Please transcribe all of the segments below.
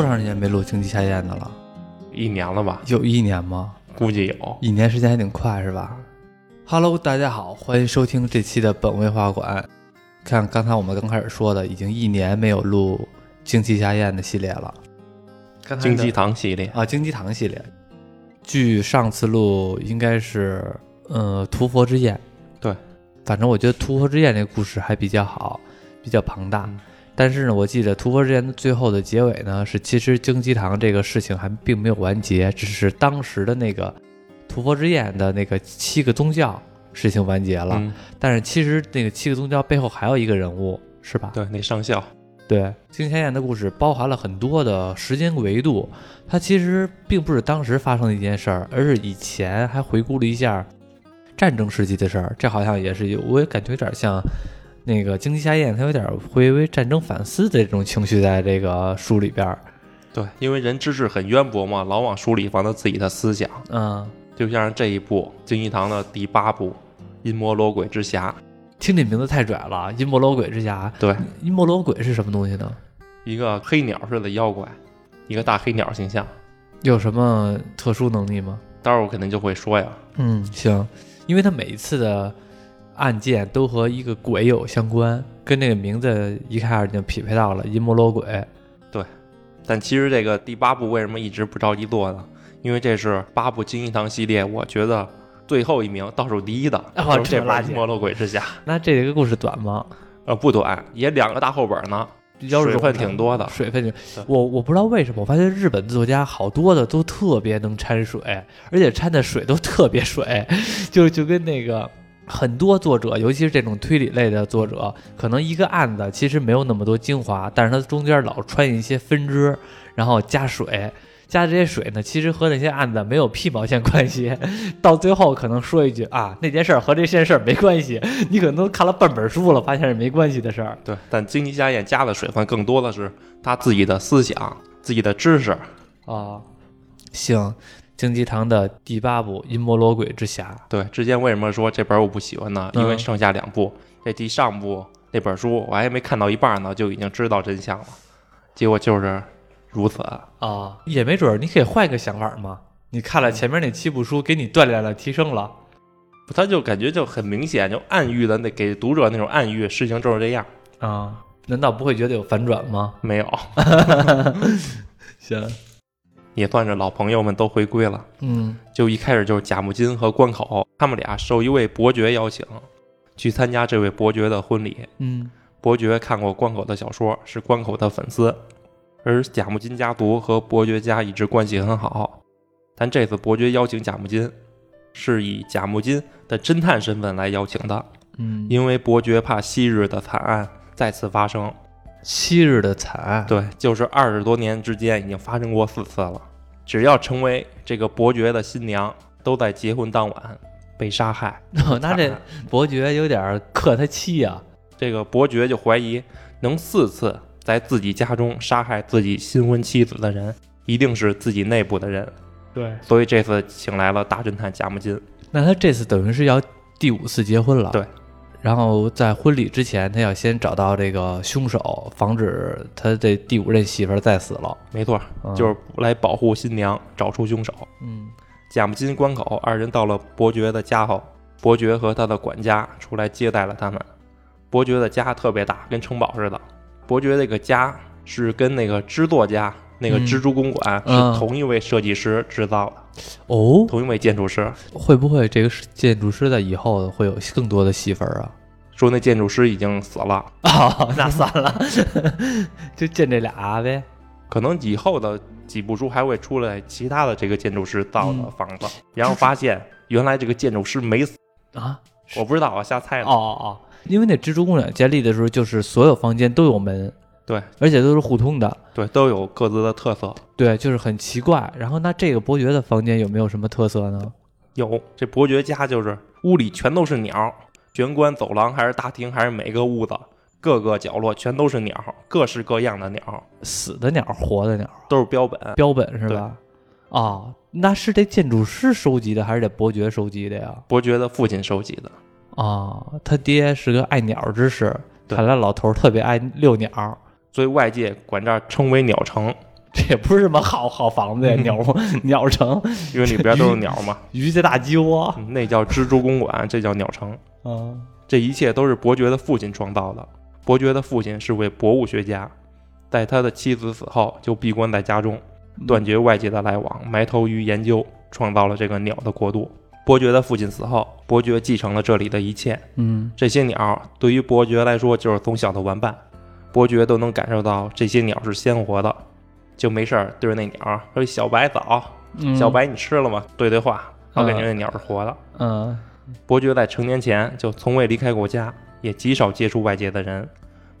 多长时间没录经济下咽的了？一年了吧？有一年吗？估计有。一年时间还挺快是吧？Hello，大家好，欢迎收听这期的本位画馆。看刚才我们刚开始说的，已经一年没有录经济下咽的系列了。刚才经济堂系列，啊，经济堂系列，距上次录应该是呃屠佛之宴。对，反正我觉得屠佛之宴这个故事还比较好，比较庞大。嗯但是呢，我记得屠佛之宴的最后的结尾呢，是其实京鸡堂这个事情还并没有完结，只是当时的那个屠佛之宴的那个七个宗教事情完结了。嗯，但是其实那个七个宗教背后还有一个人物，是吧？对，那上校，对，金钱宴的故事包含了很多的时间维度，它其实并不是当时发生的一件事儿，而是以前还回顾了一下战争时期的事儿。这好像也是有，我也感觉有点像那个经济下宴，他有点回为战争反思的这种情绪在这个书里边儿。对，因为人知识很渊博嘛，老往书里放他自己的思想。嗯，就像这一部《金一堂》的第八部《阴魔罗鬼之侠》，听这名字太拽了，阴谋罗鬼之侠。对，阴谋罗鬼是什么东西呢？一个黑鸟似的妖怪，一个大黑鸟形象。有什么特殊能力吗？待会儿我肯定就会说呀。嗯，行，因为他每一次的案件都和一个鬼有相关，跟那个名字一开始就匹配到了阴谋罗鬼。对但其实这个第八部为什么一直不着急做呢？因为这是八部金一堂系列，我觉得最后一名倒数第一的，哦就是这这么垃圾本《阴魔罗鬼之下》。那这个故事短吗？呃，不短，也两个大后本呢，比较水分挺多的。水分挺我我不知道为什么，我发现日本作家好多的都特别能掺水，而且掺的水都特别水，就就跟那个很多作者，尤其是这种推理类的作者，可能一个案子其实没有那么多精华，但是它中间老穿一些分支，然后加水。加这些水呢，其实和那些案子没有屁毛线关系。到最后可能说一句啊，那件事儿和这件事儿没关系，你可能都看了半本书了，发现是没关系的事儿。对，但金鸡家宴加的水分更多的是他自己的思想、自己的知识。啊，行，京鸡堂的第八部《阴谋罗鬼之侠》，对，之前为什么说这本我不喜欢呢？因为嗯剩下两部，这第上部那本书我还没看到一半呢，就已经知道真相了，结果就是如此。啊，也没准儿你可以换一个想法嘛。你看了前面那七部书，给你锻炼了，提升了他就感觉就很明显，就暗喻的那给读者那种暗喻，事情就是这样。啊。难道不会觉得有反转吗？没有，行，也算是老朋友们都回归了。嗯就一开始就是贾木金和关口，他们俩受一位伯爵邀请，去参加这位伯爵的婚礼。嗯伯爵看过关口的小说，是关口的粉丝，而贾木金家族和伯爵家一直关系很好。但这次伯爵邀请贾木金，是以贾木金的侦探身份来邀请的，嗯，因为伯爵怕昔日的惨案再次发生。昔日的惨案，对，就是二十多年之间已经发生过四次了。只要成为这个伯爵的新娘，都在结婚当晚被杀害。那这伯爵有点克他妻啊、这个伯爵就怀疑，能四次在自己家中杀害自己新婚妻子的人，一定是自己内部的人。对，所以这次请来了大侦探贾木金。那他这次等于是要第五次结婚了。对。然后在婚礼之前，他要先找到这个凶手，防止他这第五任媳妇儿再死了。没错，嗯就是来保护新娘，找出凶手。嗯贾木金、关口二人到了伯爵的家后，伯爵和他的管家出来接待了他们。伯爵的家特别大，跟城堡似的。伯爵这个家是跟那个织作家那个嗯。蜘蛛公馆嗯。是同一位设计师制造的，哦，同一位建筑师。会不会这个建筑师在以后会有更多的戏份啊？说那建筑师已经死了，哦，那算了，就见这俩呗。可能以后的几部书还会出来其他的这个建筑师造的嗯。房子，然后发现原来这个建筑师没死，啊，我不知道我，瞎猜哦的。哦哦，因为那蜘蛛公馆建立的时候，就是所有房间都有门，对而且都是互通的。对，都有各自的特色。对，就是很奇怪。然后那这个伯爵的房间有没有什么特色呢？有这伯爵家就是屋里全都是鸟，玄关、走廊还是大厅还是每个屋子，各个角落全都是鸟，各式各样的鸟，死的鸟，活的鸟，都是标本。标本是吧？哦，那是这建筑师收集的，还是这伯爵收集的呀？伯爵的父亲收集的，哦，他爹是个爱鸟之士，对看来老头特别爱遛鸟。所以外界管这儿称为鸟城。这也不是什么好好房子呀，鸟鸟城，因为里边都是鸟嘛。鱼的大鸡窝。嗯那叫蜘蛛公馆，这叫鸟城。嗯，这一切都是伯爵的父亲创造的。伯爵的父亲是位博物学家，在他的妻子死后就闭关在家中，断绝外界的来往，埋头于研究，创造了这个鸟的国度。伯爵的父亲死后，伯爵继承了这里的一切。嗯这些鸟对于伯爵来说就是从小的玩伴，伯爵都能感受到这些鸟是鲜活的，就没事儿对着那鸟说：“小白早，嗯，小白你吃了吗？”对对话，老感觉那鸟是活的。嗯伯爵在成年前就从未离开过家，也极少接触外界的人。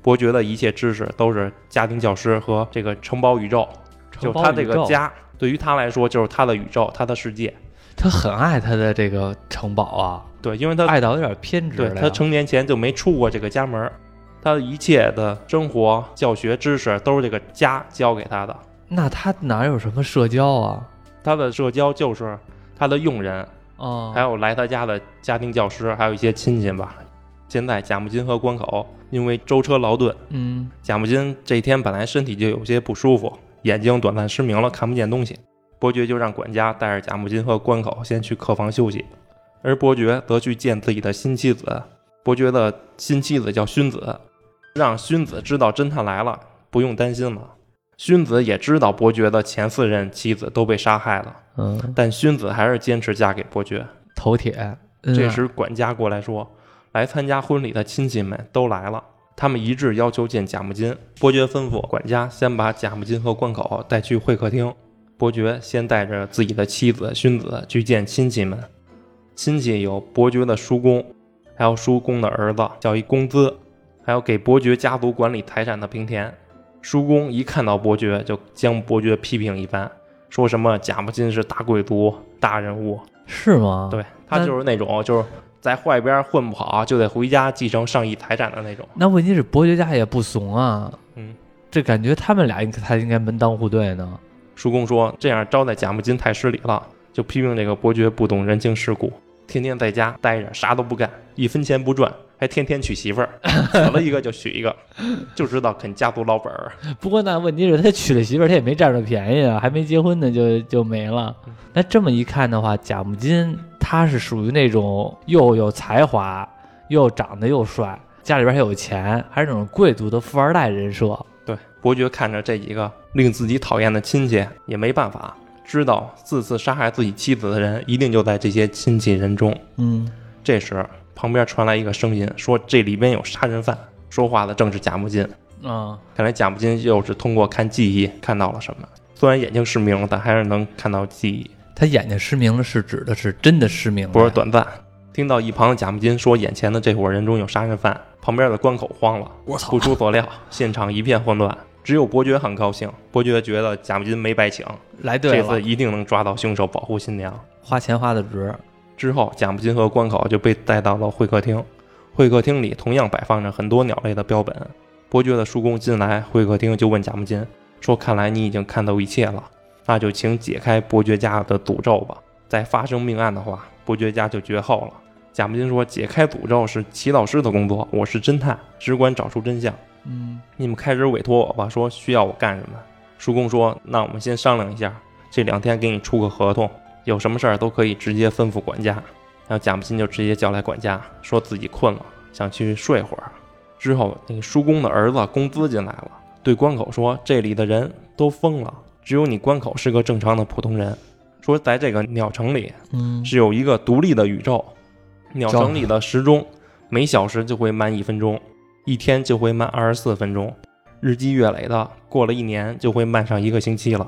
伯爵的一切知识都是家庭教师和这个城堡宇宙，就他这个，家对于他来说就是他的宇宙，他的世界。他很爱他的这个城堡啊，对，因为他爱到有点偏执对。他成年前就没出过这个家门儿，他的一切的生活、教学知识都是这个家教给他的。那他哪有什么社交啊？他的社交就是他的佣人，啊，还有来他家的家庭教师，还有一些亲戚吧。现在贾木金和关口因为舟车劳顿，嗯贾木金这一天本来身体就有些不舒服，眼睛短暂失明了，看不见东西。伯爵就让管家带着贾木金和关口先去客房休息，而伯爵则去见自己的新妻子。伯爵的新妻子叫薰子，让薰子知道侦探来了，不用担心了。薰子也知道伯爵的前四任妻子都被杀害了，嗯，但薰子还是坚持嫁给伯爵。头铁。嗯这时管家过来说，来参加婚礼的亲戚们都来了，他们一致要求见贾木金。伯爵吩咐管家先把贾木金和关口带去会客厅。伯爵先带着自己的妻子薰子去见亲戚们，亲戚有伯爵的叔公，还有叔公的儿子叫一公资，还有给伯爵家族管理财产的平田。叔公一看到伯爵，就将伯爵批评一番，说什么贾木金是大贵族、大人物，是吗？，对他就是那种就是在外边混不好就得回家继承上亿财产的那种。那问题是伯爵家也不怂啊。嗯，这感觉他们俩应才应该门当户对呢。叔公说这样招待贾木金太失礼了，就批评这个伯爵不懂人情世故，天天在家待着啥都不干，一分钱不赚，还天天娶媳妇儿，死了一个就娶一个，就知道啃家族老本儿。不过那问题是，他娶了媳妇儿，他也没占着便宜啊，还没结婚呢就就没了。那这么一看的话，贾木金他是属于那种又有才华，又长得又帅，家里边还有钱，还是那种贵族的富二代人设。对，伯爵看着这几个令自己讨厌的亲戚，也没办法，知道四次杀害自己妻子的人一定就在这些亲戚人中。嗯，这时，旁边传来一个声音，说这里边有杀人犯。说话的正是贾木金。啊，看来贾木金又是通过看记忆看到了什么。虽然眼睛失明了，但还是能看到记忆，他眼睛失明了，是指的是真的失明了，不是短暂。听到一旁的贾木金说眼前的这伙人中有杀人犯，旁边的关口慌了。我操不出所料，现场一片混乱。只有伯爵很高兴，伯爵觉得贾木金没白请，来对了这次，一定能抓到凶手，保护新娘。花钱花的值。之后，贾木金和关口就被带到了会客厅。会客厅里同样摆放着很多鸟类的标本。伯爵的叔公进来会客厅就问贾木金说：“看来你已经看到一切了，那就请解开伯爵家的诅咒吧。再发生命案的话，伯爵家就绝后了。”贾木金说：“解开诅咒是祈祷师的工作，我是侦探，只管找出真相。嗯你们开始委托我吧，说需要我干什么。”叔公说：“那我们先商量一下，这两天给你出个合同，有什么事儿都可以直接吩咐管家。”然后贾木金就直接叫来管家，说自己困了，想去睡会儿。之后，那个叔公的儿子公资进来了，对关口说：“这里的人都疯了，只有你关口是个正常的普通人。说在这个鸟城里嗯，是有一个独立的宇宙，鸟城里的时钟每小时就会慢一分钟，一天就会慢二十四分钟，日积月累的，过了一年就会慢上一个星期了。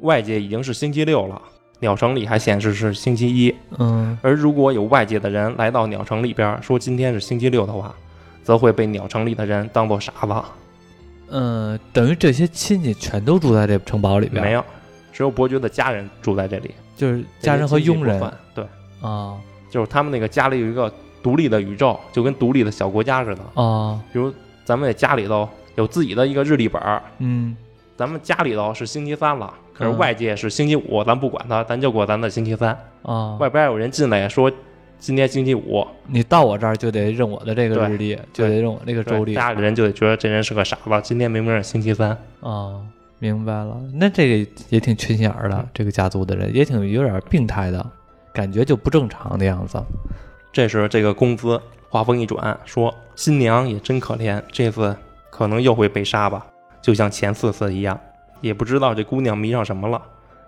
外界已经是星期六了，鸟城里还显示是星期一。嗯。而如果有外界的人来到鸟城里边说今天是星期六的话，则会被鸟城里的人当做傻子。嗯，等于这些亲戚全都住在这城堡里边，没有，只有伯爵的家人住在这里，就是家人和佣人。对，啊就是他们那个家里有一个独立的宇宙，就跟独立的小国家似的。啊比如咱们在家里头有自己的一个日历本儿，嗯。咱们家里头是星期三了，可是嗯外界是星期五，咱不管他，咱就过咱的星期三。啊，外边有人进来说今天星期五，你到我这儿就得认我的这个日历，就得认我这个周历家里人就得觉得这人是个傻子，今天明明是星期三。啊。明白了。那这个也挺缺心眼儿的，这个家族的人也挺有点病态的，感觉就不正常的样子。这时，这个公子话锋一转，说：“新娘也真可怜，这次可能又会被杀吧？就像前四次一样，也不知道这姑娘迷上什么了，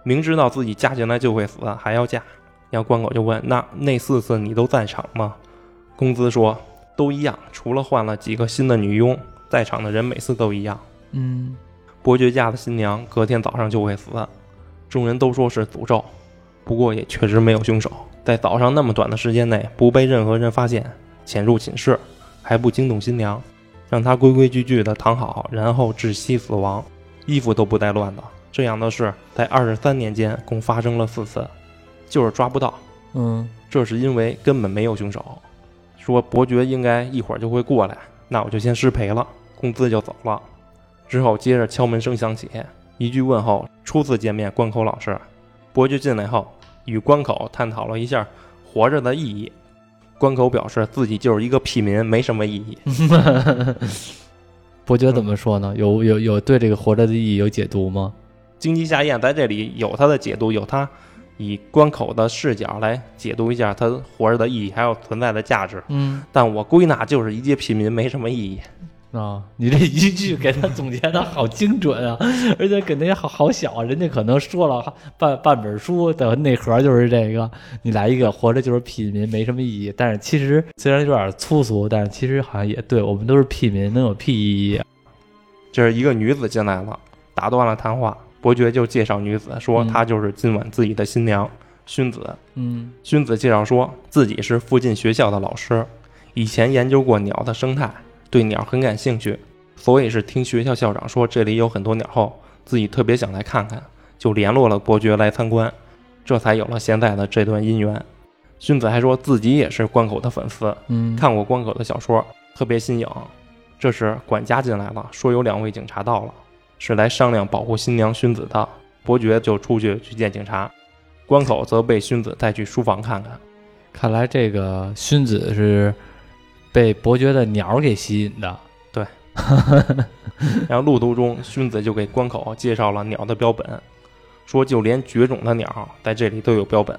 明知道自己嫁进来就会死，还要嫁。”然后关狗就问：“那那四次你都在场吗？”工资说：“都一样，除了换了几个新的女佣，在场的人每次都一样。嗯，伯爵家的新娘隔天早上就会死，众人都说是诅咒，不过也确实没有凶手。在早上那么短的时间内不被任何人发现，潜入寝室还不惊动新娘，让她规规矩矩的躺好，然后窒息死亡，衣服都不带乱的。这样的事在二十三年间共发生了四次，就是抓不到。嗯，这是因为根本没有凶手。说伯爵应该一会儿就会过来，那我就先失陪了，公子就走了。之后接着敲门声响起，一句问候。初次见面，关口老师。伯爵进来后，与关口探讨了一下活着的意义。关口表示自己就是一个屁民，没什么意义。伯爵怎么说呢？有有有对这个活着的意义有解读吗？荆棘下咽在这里有他的解读，有他以关口的视角来解读一下他活着的意义还有存在的价值。嗯但我归纳就是一介平民，没什么意义。啊，你这一句给他总结的好精准啊，而且给那些好好小啊，人家可能说了半半本书的内核就是这个，你来一个活着就是屁民，没什么意义。但是其实虽然有点粗俗，但是其实好像也对我们都是屁民，能有屁意义？这是一个女子进来了，打断了谈话。伯爵就介绍女子，说嗯她就是今晚自己的新娘薰子。嗯薰子介绍说自己是附近学校的老师，以前研究过鸟的生态，对鸟很感兴趣，所以是听学校校长说这里有很多鸟后，自己特别想来看看，就联络了伯爵来参观，这才有了现在的这段姻缘。薰子还说自己也是关口的粉丝，嗯，看过关口的小说，特别新颖。这时管家进来了，说有两位警察到了，是来商量保护新娘薰子的。伯爵就出去去见警察，关口则被薰子带去书房看看。看来这个薰子是被伯爵的鸟儿给吸引的。对然后路途中，薰子就给关口介绍了鸟的标本，说就连绝种的鸟在这里都有标本，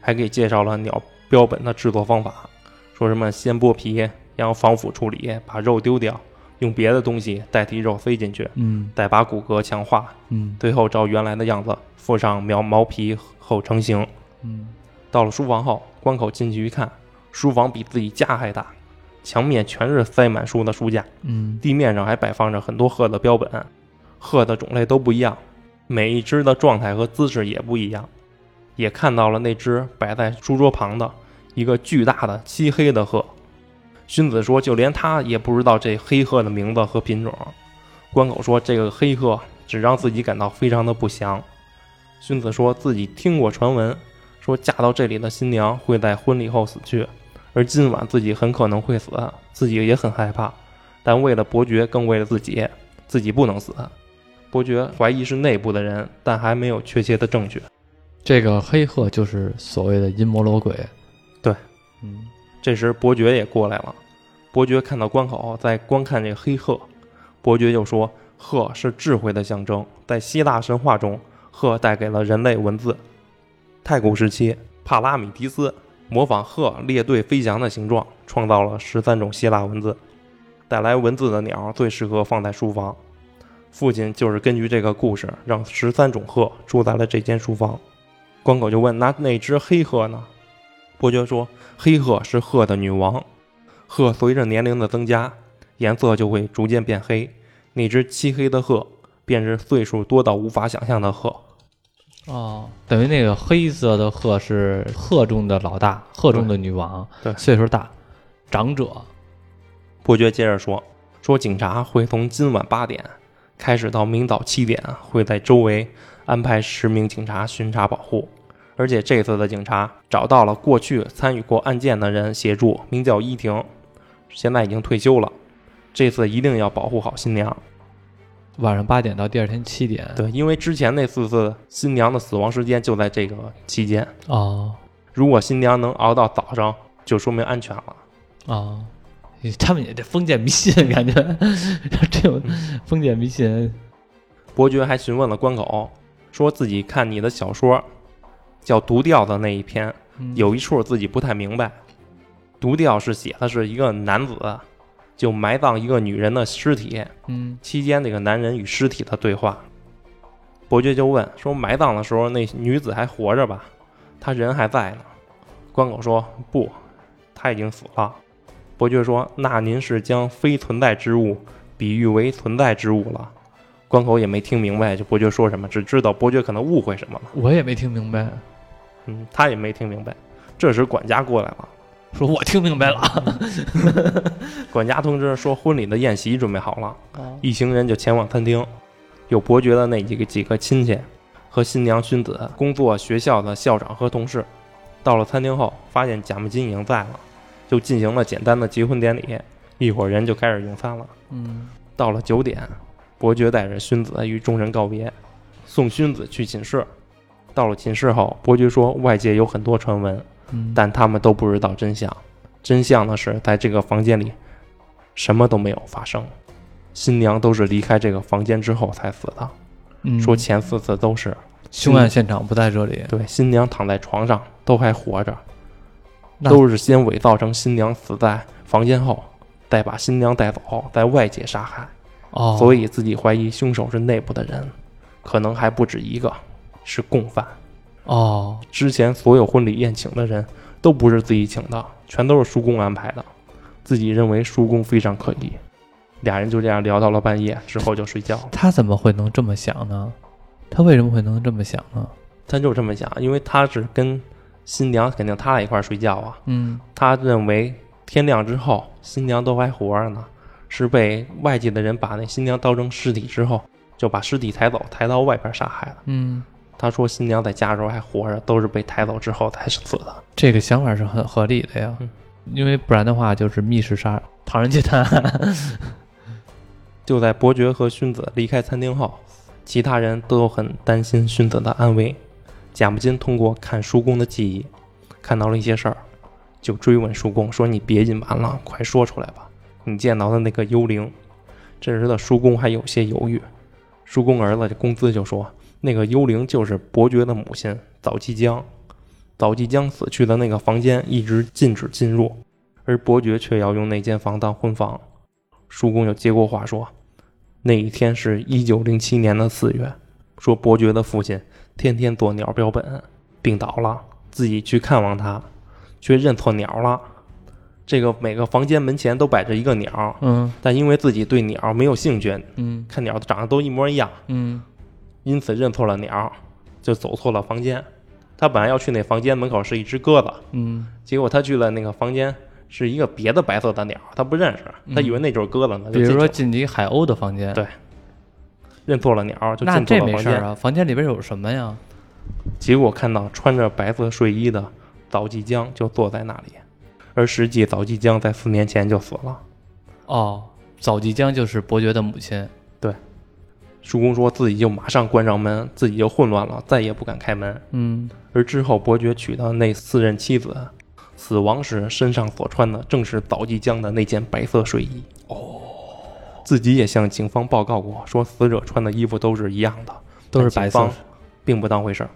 还给介绍了鸟标本的制作方法，说什么先剥皮，然后防腐处理，把肉丢掉，用别的东西代替肉塞进去，嗯再把骨骼强化，嗯最后照原来的样子附上苗毛皮后成型。嗯到了书房后，关口进去一看，书房比自己家还大，墙面全是塞满书的书架。嗯地面上还摆放着很多鹤的标本，鹤的种类都不一样，每一只的状态和姿势也不一样。也看到了那只摆在书桌旁的一个巨大的漆黑的鹤。荀子说，就连他也不知道这黑鹤的名字和品种。关口说，这个黑鹤只让自己感到非常的不祥。荀子说自己听过传闻，说嫁到这里的新娘会在婚礼后死去，而今晚自己很可能会死，自己也很害怕。但为了伯爵，更为了自己，自己不能死。伯爵怀疑是内部的人，但还没有确切的证据。这个黑鹤就是所谓的阴谋罗鬼。对，嗯这时伯爵也过来了。伯爵看到关口在观看这个黑鹤，伯爵就说：“鹤是智慧的象征，在希腊神话中，鹤带给了人类文字。太古时期，帕拉米迪斯模仿鹤列队飞翔的形状，创造了十三种希腊文字。带来文字的鸟最适合放在书房。父亲就是根据这个故事，让十三种鹤住在了这间书房。关口就问：“那那只黑鹤呢？”伯爵说：“黑鹤是鹤的女王，鹤随着年龄的增加，颜色就会逐渐变黑。那只漆黑的鹤，便是岁数多到无法想象的鹤。哦，等于那个黑色的鹤是鹤中的老大，鹤中的女王，对岁数大，长者。伯爵接着说：“说警察会从今晚八点开始到明早七点，会在周围安排十名警察巡查保护。而且这次的警察找到了过去参与过案件的人协助，名叫伊婷，现在已经退休了。这次一定要保护好新娘。晚上八点到第二天七点。对，因为之前那四次新娘的死亡时间就在这个期间。哦如果新娘能熬到早上，就说明安全了。哦，他们也这封建迷信，感觉 这种封建迷信。伯爵还询问了关口，说自己看你的小说叫《独钓》的那一篇，嗯有一处自己不太明白。独钓是写的是一个男子就埋葬一个女人的尸体，嗯期间这个男人与尸体的对话。伯爵就问说：“埋葬的时候那女子还活着吧？她人还在呢？”关口说：“不，她已经死了。”伯爵说：“那您是将非存在之物比喻为存在之物了。”关口也没听明白就伯爵说什么，只知道伯爵可能误会什么了。我也没听明白，嗯，他也没听明白。这时管家过来了，说我听明白了。管家通知说婚礼的宴席准备好了，啊一行人就前往餐厅。有伯爵的那几个几个亲戚和新娘勋子，工作学校的校长和同事。到了餐厅后，发现贾木金已经在了，就进行了简单的结婚典礼。一伙人就开始用餐了。嗯到了九点，伯爵带着勋子与众人告别，送勋子去寝室。到了寝室后，伯爵说外界有很多传闻，嗯，但他们都不知道真相。真相的是，在这个房间里，什么都没有发生。新娘都是离开这个房间之后才死的。嗯说前四次都是凶案现场不在这里，对新娘躺在床上都还活着，都是先伪造成新娘死在房间后，再把新娘带走，在外界杀害。哦，所以自己怀疑凶手是内部的人，可能还不止一个，是共犯。哦，之前所有婚礼宴请的人都不是自己请的，全都是叔公安排的。自己认为叔公非常可疑，俩人就这样聊到了半夜，之后就睡觉了。他怎么会能这么想呢？他为什么会能这么想呢？他就这么想，因为他是跟新娘肯定他俩一块儿睡觉啊。嗯他认为天亮之后新娘都还活着呢，是被外界的人把那新娘当成尸体之后，就把尸体抬走，抬到外边杀害了。嗯，他说新娘在家的时候还活着，都是被抬走之后才死的。这个想法是很合理的呀嗯，因为不然的话就是密室杀唐人街探案。就在伯爵和勋子离开餐厅后，其他人都很担心勋子的安危。贾木金通过看叔公的记忆，看到了一些事儿，就追问叔公说：“你别隐瞒了，快说出来吧，你见到的那个幽灵。”这时的叔公还有些犹豫。叔公儿子这公子就说：“那个幽灵就是伯爵的母亲早季江，早季江死去的那个房间一直禁止进入，而伯爵却要用那间房当婚房。”叔公就接过话说：“那一天是一九零七年的四月，说伯爵的父亲天天做鸟标本，病倒了，自己去看望他，却认错鸟了。这个每个房间门前都摆着一个鸟，嗯但因为自己对鸟没有兴趣，嗯看鸟长得都一模一样，嗯因此认错了鸟，就走错了房间。他本来要去那房间，门口是一只鸽子，嗯结果他去了那个房间。”是一个别的白色的鸟，他不认识，他以为那就是鸽子呢。就比如说进去了进海鸥的房间，对认错了鸟，就那进错这了房间。没事啊，房间里边有什么呀？结果看到穿着白色睡衣的早季江就坐在那里，而实际早季江在四年前就死了。哦，早季江就是伯爵的母亲。叔公说自己就马上关上门，自己就混乱了，再也不敢开门。嗯而之后伯爵娶的那四任妻子，死亡时身上所穿的正是早季江的那件白色睡衣。哦，自己也向警方报告过，说死者穿的衣服都是一样的，都是白色并不当回事儿。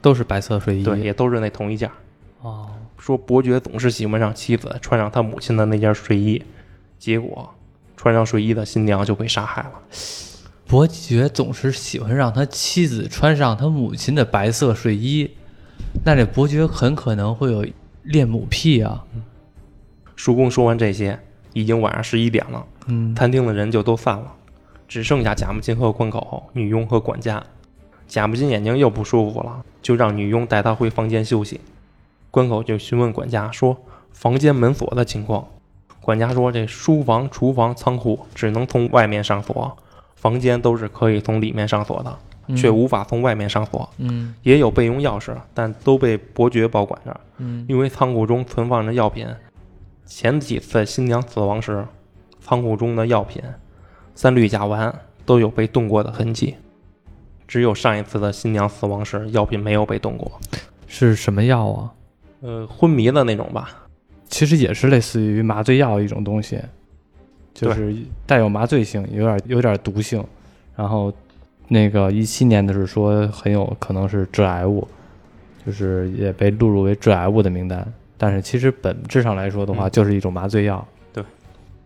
都是白色睡衣。对，也都是那同一件儿。哦，说伯爵总是喜欢让妻子穿上他母亲的那件睡衣，结果穿上睡衣的新娘就被杀害了。伯爵总是喜欢让他妻子穿上他母亲的白色睡衣，那这伯爵很可能会有恋母癖啊。叔公说完这些，已经晚上十一点了，嗯餐厅的人就都散了，只剩下贾木金和关口、女佣和管家。贾木金眼睛又不舒服了，就让女佣带他回房间休息。关口就询问管家说房间门锁的情况。管家说这书房、厨房、仓库只能从外面上锁，房间都是可以从里面上锁的，却无法从外面上锁。嗯也有备用钥匙，但都被伯爵保管着，嗯因为仓库中存放着药品。前几次新娘死亡时，仓库中的药品三氯甲烷都有被动过的痕迹，只有上一次的新娘死亡时，药品没有被动过。是什么药啊？呃，昏迷的那种吧，其实也是类似于麻醉药一种东西，就是带有麻醉性，有点有点毒性，然后那个一七年的时候说很有可能是致癌物，就是也被录入为致癌物的名单。但是其实本质上来说的话，嗯就是一种麻醉药。对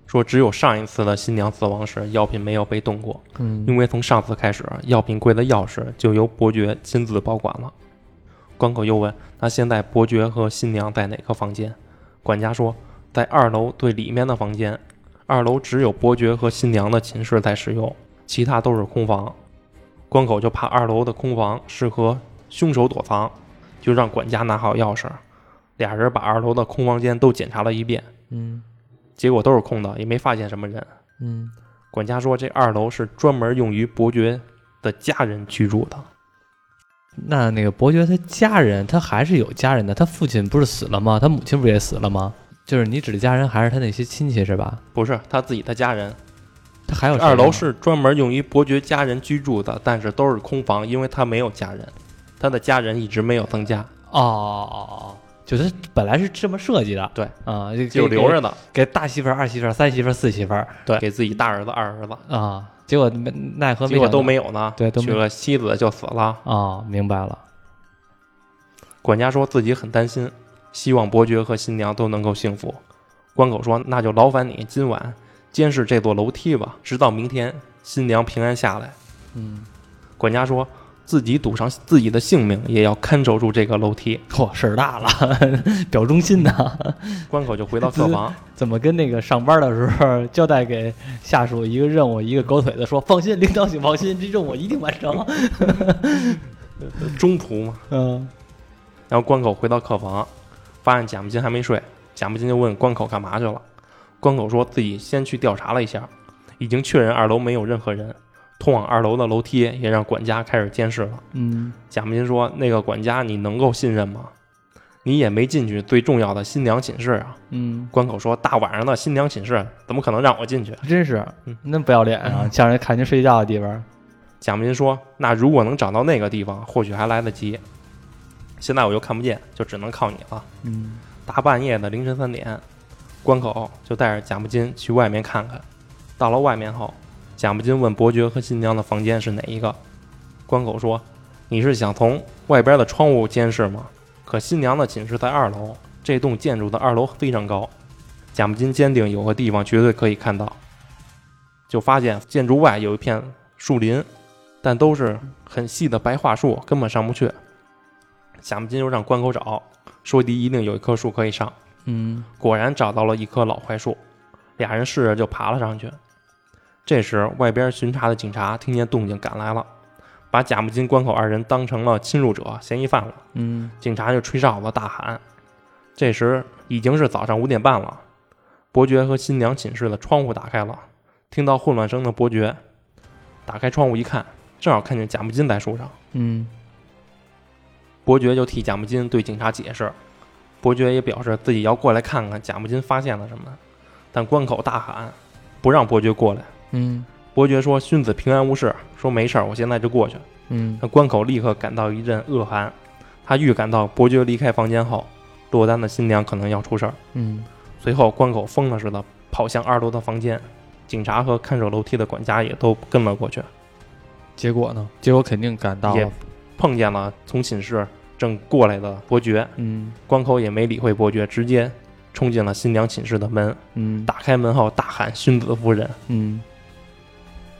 说只有上一次的新娘死亡时，药品没有被动过，嗯因为从上次开始，药品柜的钥匙就由伯爵亲自保管了。关口又问：“那现在伯爵和新娘在哪个房间？”管家说：“在二楼最里面的房间。二楼只有伯爵和新娘的寝室在使用，其他都是空房。”关口就怕二楼的空房适合凶手躲藏，就让管家拿好钥匙。俩人把二楼的空房间都检查了一遍，嗯结果都是空的，也没发现什么人。嗯，管家说，这二楼是专门用于伯爵的家人居住的。那那个伯爵他家人，他还是有家人的。他父亲不是死了吗？他母亲不也死了吗？就是你指的家人还是他那些亲戚是吧？不是他自己的家人，他还有二楼是专门用于伯爵家人居住的，但是都是空房，因为他没有家人，他的家人一直没有增加，哦哦哦哦，就是本来是这么设计的。对啊，就就留着呢。给大媳妇儿、二媳妇儿、三媳妇儿、四媳妇儿对，给自己大儿子、二儿子，啊，结果奈何结果都没有呢。对都娶了妻子就死了。啊，明白了。管家说自己很担心，希望伯爵和新娘都能够幸福。关口说：“那就劳烦你今晚监视这座楼梯吧，直到明天新娘平安下来。”嗯，管家说自己赌上自己的性命，也要看守住这个楼梯。嚯，事儿大了，表忠心呐！关口就回到客房，怎么跟那个上班的时候交代给下属一个任务，一个狗腿子说：“放心，领导请放心，这任务我一定完成。中仆嘛。”嗯然后关口回到客房，发现贾木金还没睡，贾木金就问关口干嘛去了。关口说自己先去调查了一下，已经确认二楼没有任何人，通往二楼的楼梯也让管家开始监视了。嗯贾木金说：“那个管家你能够信任吗？你也没进去最重要的新娘寝室啊。”嗯，关口说：“大晚上的新娘寝室怎么可能让我进去真是嗯那不要脸啊！叫人看您睡觉的地方。？”贾木金说：“那如果能找到那个地方，或许还来得及。现在我又看不见，就只能靠你了。”嗯大半夜的凌晨三点，关口就带着贾木金去外面看看。到了外面后，贾木金问伯爵和新娘的房间是哪一个。关口说：“你是想从外边的窗户监视吗？可新娘的寝室在二楼，这栋建筑的二楼非常高。”贾木金坚定有个地方绝对可以看到，就发现建筑外有一片树林，但都是很细的白桦树，根本上不去。贾木金又让关口找，说的一定有一棵树可以上。嗯果然找到了一棵老槐树，俩人试着就爬了上去。这时，外边巡查的警察听见动静赶来了，把贾木金、关口二人当成了侵入者、嫌疑犯了。嗯警察就吹哨子大喊。这时已经是早上五点半了，伯爵和新娘寝室的窗户打开了，听到混乱声的伯爵打开窗户一看，正好看见贾木金在树上。嗯伯爵就替贾木金对警察解释，伯爵也表示自己要过来看看贾木金发现了什么，但关口大喊不让伯爵过来。嗯伯爵说：“孙子平安无事，说没事儿，我现在就过去。”嗯那关口立刻感到一阵恶寒，他预感到伯爵离开房间后，落单的新娘可能要出事儿。嗯随后，关口疯了似的跑向二楼的房间，警察和看守楼梯的管家也都跟了过去，结果呢？结果肯定赶到也了。碰见了从寝室正过来的伯爵。嗯关口也没理会伯爵，直接冲进了新娘寝室的门，嗯打开门后大喊：“孙子夫人嗯，！”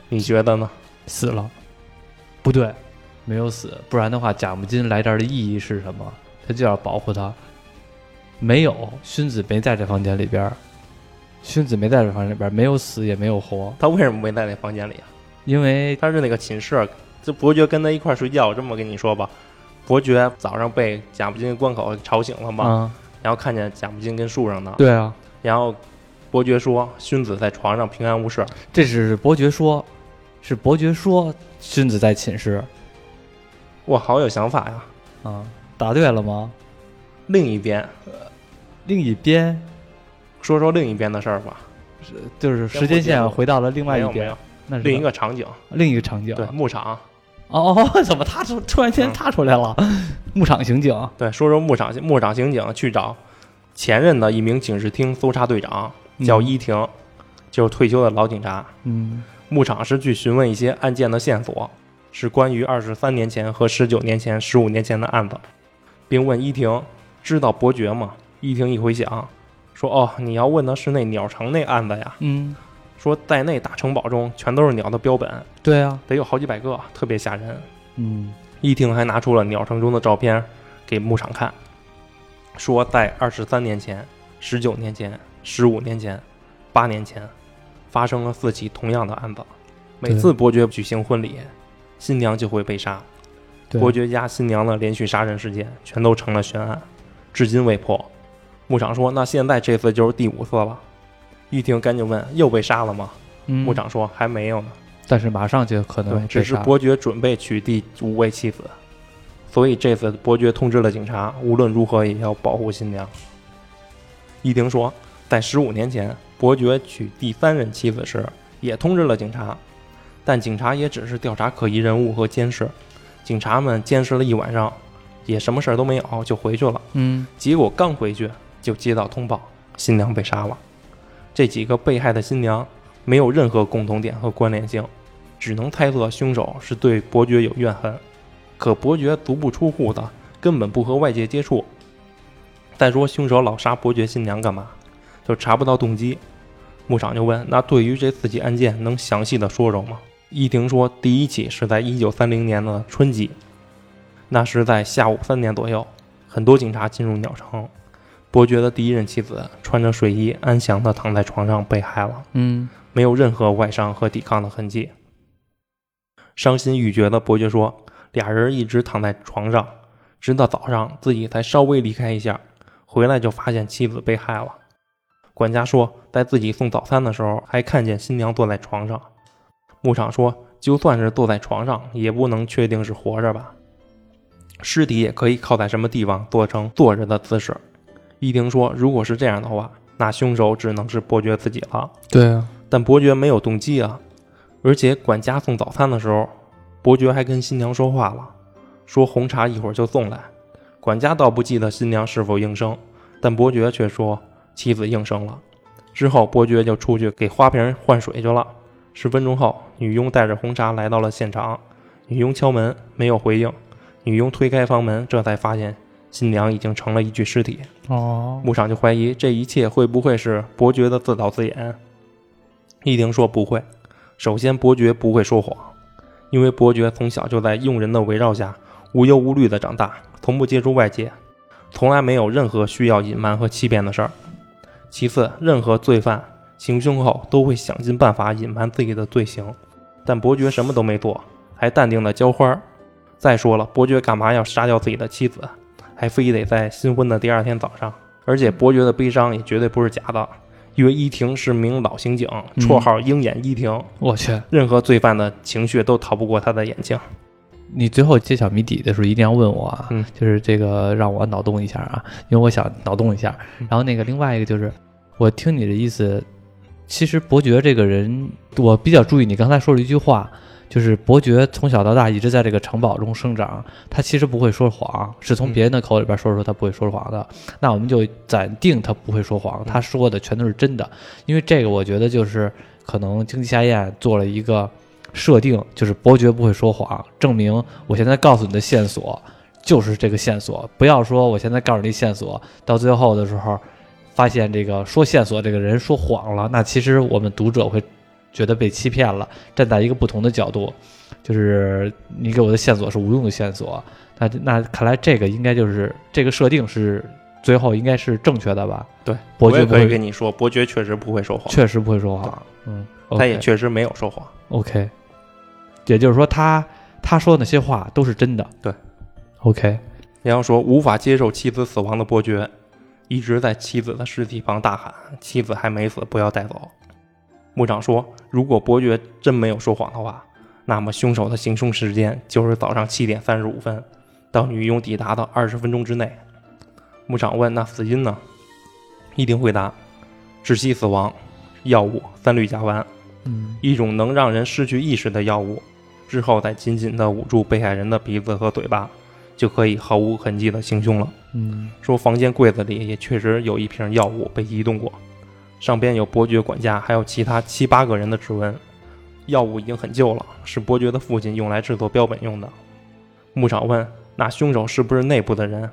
你觉得呢？死了？不对，没有死，不然的话，贾木金来这儿的意义是什么？他就要保护他。没有，荀子没在这房间里边儿，荀子没在这房间里边儿，没有死也没有活，他为什么没在那房间里啊？因为他是那个寝室，这伯爵跟他一块儿睡觉。我这么跟你说吧，伯爵早上被贾木金关口吵醒了嘛，啊，然后看见贾木金跟树上呢，对啊，然后伯爵说孙子在床上平安无事。这是伯爵说，是伯爵说荀子在寝室哇，好有想法呀！啊，答对了吗？另一边另一边说说另一边的事儿吧，是就是时间线回到了另外一边另一个个场景，另一个场景，对，牧场。哦哦，怎么他突突然间嗯踏出来了？牧场刑警，对，说说牧场牧场刑警去找前任的一名警视厅搜查队长，叫伊婷，就是退休的老警察。嗯牧场是去询问一些案件的线索，是关于二十三年前和十九年前、十五年前的案子，并问伊婷知道伯爵吗？伊婷一回想，说：“哦，你要问的是那鸟城那案子呀？嗯，说在那大城堡中全都是鸟的标本，对啊，得有好几百个，特别吓人。”嗯一听还拿出了鸟城中的照片给牧场看，说在二十三年前、十九年前、十五年前、八年前，发生了四起同样的案子。每次伯爵举行婚礼，新娘就会被杀。伯爵家新娘的连续杀人事件全都成了悬案，至今未破。牧场说：“那现在这次就是第五次了。”依婷赶紧问：“又被杀了吗？”嗯部长说：“还没有呢。”但是马上就可能对，只是伯爵准备娶第五位妻子，所以这次伯爵通知了警察，无论如何也要保护新娘。玉婷说，在十五年前，伯爵娶第三任妻子时，也通知了警察，但警察也只是调查可疑人物和监视，警察们监视了一晚上，也什么事儿都没有，就回去了。嗯结果刚回去就接到通报，新娘被杀了。这几个被害的新娘没有任何共同点和关联性，只能猜测凶手是对伯爵有怨恨。可伯爵足不出户的，根本不和外界接触。再说凶手老杀伯爵新娘干嘛？就查不到动机。牧场就问：“那对于这四起案件，能详细的说说吗？”依婷说：“第一起是在一九三零年的春季，那是在下午三点左右，很多警察进入鸟城，伯爵的第一任妻子穿着睡衣安详地躺在床上被害了，嗯没有任何外伤和抵抗的痕迹。伤心欲绝的伯爵说，俩人一直躺在床上，直到早上自己才稍微离开一下，回来就发现妻子被害了。管家说，在自己送早餐的时候，还看见新娘坐在床上。牧场说，就算是坐在床上，也不能确定是活着吧？尸体也可以靠在什么地方做成坐着的姿势。依婷说，如果是这样的话，那凶手只能是伯爵自己了。对啊，但伯爵没有动机啊，而且管家送早餐的时候，伯爵还跟新娘说话了，说红茶一会儿就送来。管家倒不记得新娘是否应声，但伯爵却说妻子应声了。之后，伯爵就出去给花瓶换水去了。十分钟后，女佣带着红茶来到了现场，女佣敲门没有回应，女佣推开房门，这才发现新娘已经成了一具尸体。哦，牧场就怀疑这一切会不会是伯爵的自导自演。一婷说不会，首先伯爵不会说谎，因为伯爵从小就在佣人的围绕下无忧无虑的长大，从不接触外界，从来没有任何需要隐瞒和欺骗的事儿。其次，任何罪犯行凶后都会想尽办法隐瞒自己的罪行，但伯爵什么都没做，还淡定的浇花儿。再说了，伯爵干嘛要杀掉自己的妻子？还非得在新婚的第二天早上。而且伯爵的悲伤也绝对不是假的，因为依婷是名老刑警，绰号“鹰眼依婷”，我去，任何罪犯的情绪都逃不过他的眼睛。你最后揭晓谜底的时候一定要问我啊，嗯就是这个让我脑洞一下啊，因为我想脑洞一下。嗯然后那个另外一个就是，我听你的意思，其实伯爵这个人，我比较注意你刚才说了一句话，就是伯爵从小到大一直在这个城堡中生长，他其实不会说谎，是从嗯。别人的口里边说出他不会说谎的。那我们就暂定他不会说谎，他说的全都是真的，因为这个我觉得就是可能经济夏宴做了一个设定，就是伯爵不会说谎，证明我现在告诉你的线索就是这个线索，不要说我现在告诉你线索，到最后的时候发现这个说线索这个人说谎了，那其实我们读者会觉得被欺骗了。站在一个不同的角度，就是你给我的线索是无用的线索，那那看来这个应该就是这个设定是最后应该是正确的吧？对，伯爵不会可以跟你说，伯爵确实不会说谎，确实不会说谎，嗯，他也确实没有说谎。OK，也就是说他他说的那些话都是真的。对，OK，然后说无法接受妻子死亡的伯爵，一直在妻子的尸体旁大喊：“妻子还没死，不要带走。”牧长说，如果伯爵真没有说谎的话，那么凶手的行凶时间就是早上七点三十五分到女佣抵达的二十分钟之内。牧长问：“那死因呢？”一定回答：窒息死亡，药物三氯甲烷，嗯一种能让人失去意识的药物。之后再紧紧地捂住被害人的鼻子和嘴巴，就可以毫无痕迹地行凶了。嗯说房间柜子里也确实有一瓶药物被移动过，上边有伯爵管家还有其他七八个人的指纹。药物已经很旧了，是伯爵的父亲用来制作标本用的。牧场问：“那凶手是不是内部的人？”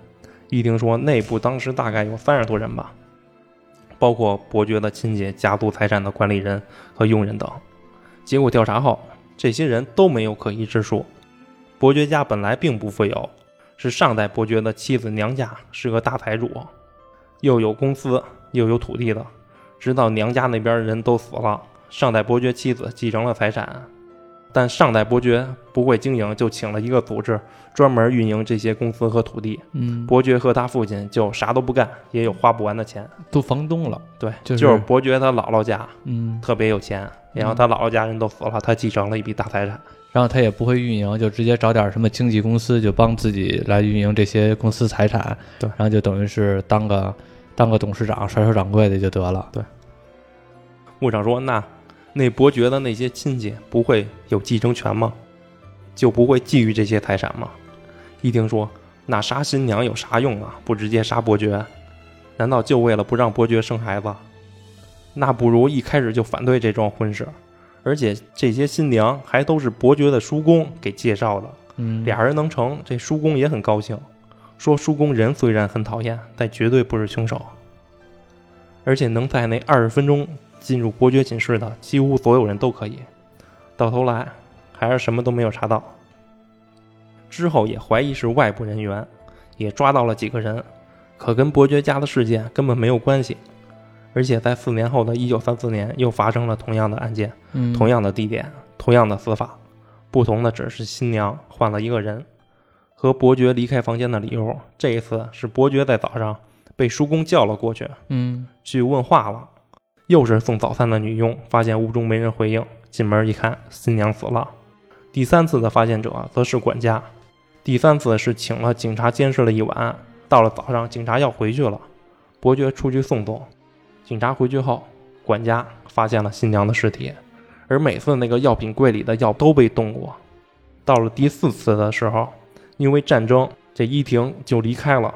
一听说内部当时大概有三十多人吧，包括伯爵的亲戚、家族财产的管理人和佣人等。结果调查后，这些人都没有可疑之处。伯爵家本来并不富有，是上代伯爵的妻子娘家是个大财主，又有公司又有土地的。直到娘家那边人都死了，上代伯爵妻子继承了财产。但上代伯爵不会经营，就请了一个组织专门运营这些公司和土地。嗯，伯爵和他父亲就啥都不干，也有花不完的钱。都房东了，对，就就是伯爵他姥姥家嗯，特别有钱，然后他姥姥家人都死了，他继承了一笔大财产。然后他也不会运营，就直接找点什么经纪公司，就帮自己来运营这些公司财产。对然后就等于是当个当个董事长、甩手掌柜的就得了。对牧场说：“那那伯爵的那些亲戚不会有继承权吗？就不会觊觎这些财产吗？”一听说，那杀新娘有啥用啊？不直接杀伯爵？难道就为了不让伯爵生孩子？那不如一开始就反对这桩婚事。而且这些新娘还都是伯爵的叔公给介绍的，嗯，俩人能成，这叔公也很高兴，说叔公人虽然很讨厌，但绝对不是凶手。而且能在那二十分钟进入伯爵寝室的，几乎所有人都可以。到头来还是什么都没有查到。之后也怀疑是外部人员，也抓到了几个人，可跟伯爵家的事件根本没有关系。而且在四年后的一九三四年，又发生了同样的案件。嗯同样的地点，同样的死法，不同的只是新娘换了一个人。和伯爵离开房间的理由，这一次是伯爵在早上被叔公叫了过去，嗯去问话了。又是送早餐的女佣，发现屋中没人回应，进门一看，新娘死了。第三次的发现者则是管家。第三次是请了警察监视了一晚，到了早上，警察要回去了，伯爵出去送送。警察回去后，管家发现了新娘的尸体，而每次那个药品柜里的药都被动过。到了第四次的时候，因为战争，这伊婷就离开了。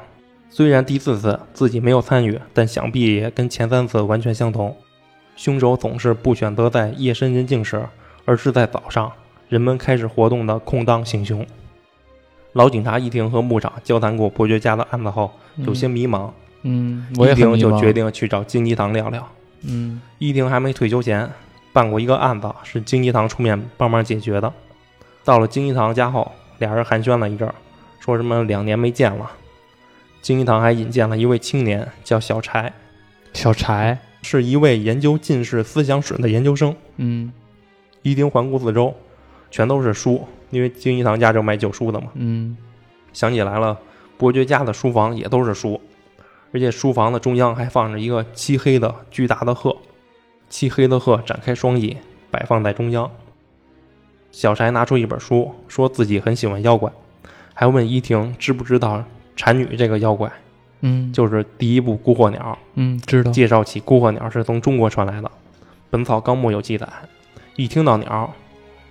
虽然第四次自己没有参与，但想必也跟前三次完全相同。凶手总是不选择在夜深人静时，而是在早上人们开始活动的空档行凶。老警察伊婷和牧场交谈过伯爵家的案子后，有些迷茫。嗯，我也伊婷就决定去找金鸡堂聊聊。嗯伊婷还没退休前，办过一个案子，是金鸡堂出面帮忙解决的。到了金鸡堂家后，俩人寒暄了一阵儿，说什么两年没见了。金一堂还引荐了一位青年，叫小柴，小柴，是一位研究近世思想史的研究生。嗯伊丁环顾四周，全都是书，因为金一堂家就卖旧书的嘛。嗯想起来了，伯爵家的书房也都是书，而且书房的中央还放着一个漆黑的巨大的鹤，漆黑的鹤展开双翼，摆放在中央。小柴拿出一本书，说自己很喜欢妖怪，还问依婷知不知道产女这个妖怪，嗯，就是第一部《孤鹤鸟嗯知道》，介绍起孤鹤鸟是从中国传来的，《本草纲目》有记载。一听到鸟，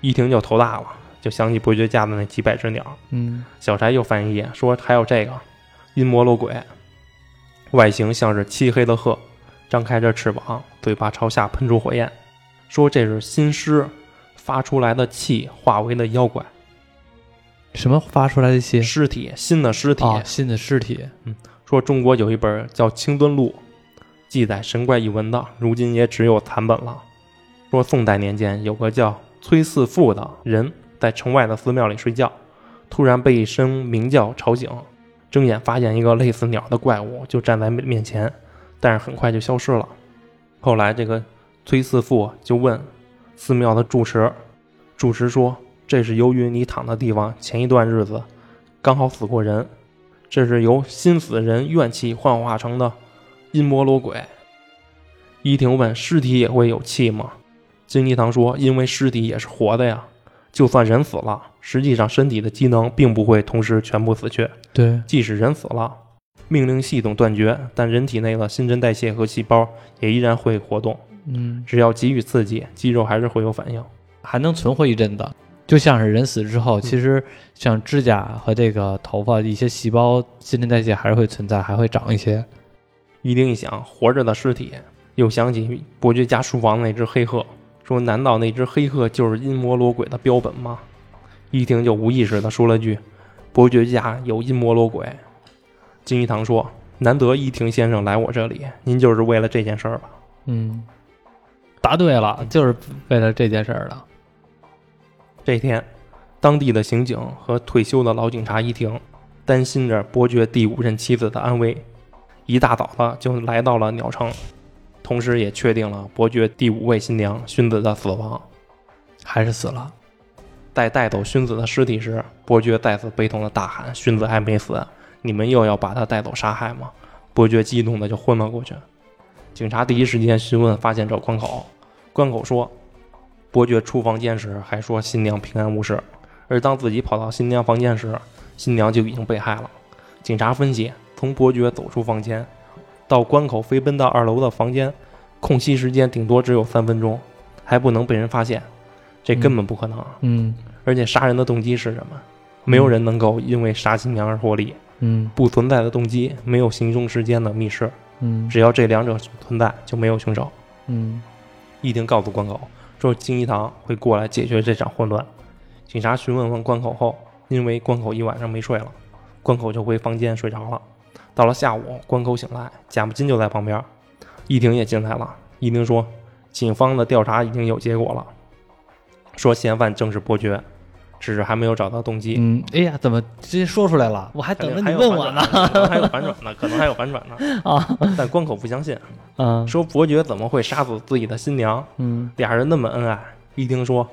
依婷就头大了，就想起伯爵家的那几百只鸟。嗯小柴又翻译说还有这个阴魔罗鬼，外形像是漆黑的鹤，张开着翅膀，嘴巴朝下喷出火焰，说这是新尸发出来的气化为了妖怪什么发出来的气尸体，新的尸体。啊，新的尸体，嗯说中国有一本叫《清敦录》，记载神怪一文的，如今也只有残本了。说宋代年间有个叫崔四富的人在城外的寺庙里睡觉，突然被一声鸣叫吵醒，睁眼发现一个类似鸟的怪物就站在面面前，但是很快就消失了。后来这个崔四富就问寺庙的住持，住持说这是由于你躺的地方前一段日子刚好死过人，这是由新死人怨气幻化成的阴魔罗鬼。依婷问：“尸体也会有气吗？”金一堂说：“因为尸体也是活的呀，就算人死了，实际上身体的机能并不会同时全部死去。对，即使人死了，命令系统断绝，但人体内的新陈代谢和细胞也依然会活动。嗯，只要给予刺激，肌肉还是会有反应。还能存活一阵子。就像是人死之后，其实像指甲和这个头发一些细胞新陈代谢还是会存在，还会长一些。伊丁一想，活着的尸体，又想起伯爵家书房那只黑鹤，说：“难道那只黑鹤就是阴魔罗鬼的标本吗？”一听就无意识地说了句：“伯爵家有阴魔罗鬼。”金一堂说：“难得一庭先生来我这里，您就是为了这件事儿吧？”嗯，答对了，就是为了这件事儿的。这天，当地的刑警和退休的老警察一庭，担心着伯爵第五任妻子的安危，一大早的就来到了鸟城，同时也确定了伯爵第五位新娘薰子的死亡。还是死了。在带走薰子的尸体时，伯爵再次悲痛的大喊：“薰子还没死，你们又要把他带走杀害吗？”伯爵激动的就昏了过去。警察第一时间询问发现者关口，关口说，伯爵出房间时还说新娘平安无事，而当自己跑到新娘房间时，新娘就已经被害了。警察分析，从伯爵走出房间到关口飞奔到二楼的房间，空隙时间顶多只有三分钟，还不能被人发现，这根本不可能。嗯而且杀人的动机是什么？没有人能够因为杀新娘而获利，嗯不存在的动机，没有行凶时间的密室，嗯只要这两者存在，就没有凶手。嗯一定告诉关口说金一堂会过来解决这场混乱。警察询问完关口后，因为关口一晚上没睡了，关口就回房间睡着了。到了下午，关口醒来，贾木金就在旁边，一婷也进来了。一婷说，警方的调查已经有结果了，说嫌犯正是伯爵，只是还没有找到动机。嗯，哎呀，怎么直接说出来了？我还等着问我呢。还有反转呢，可能还有反转呢。啊，但关口不相信，嗯说伯爵怎么会杀死自己的新娘？嗯俩人那么恩爱，一听说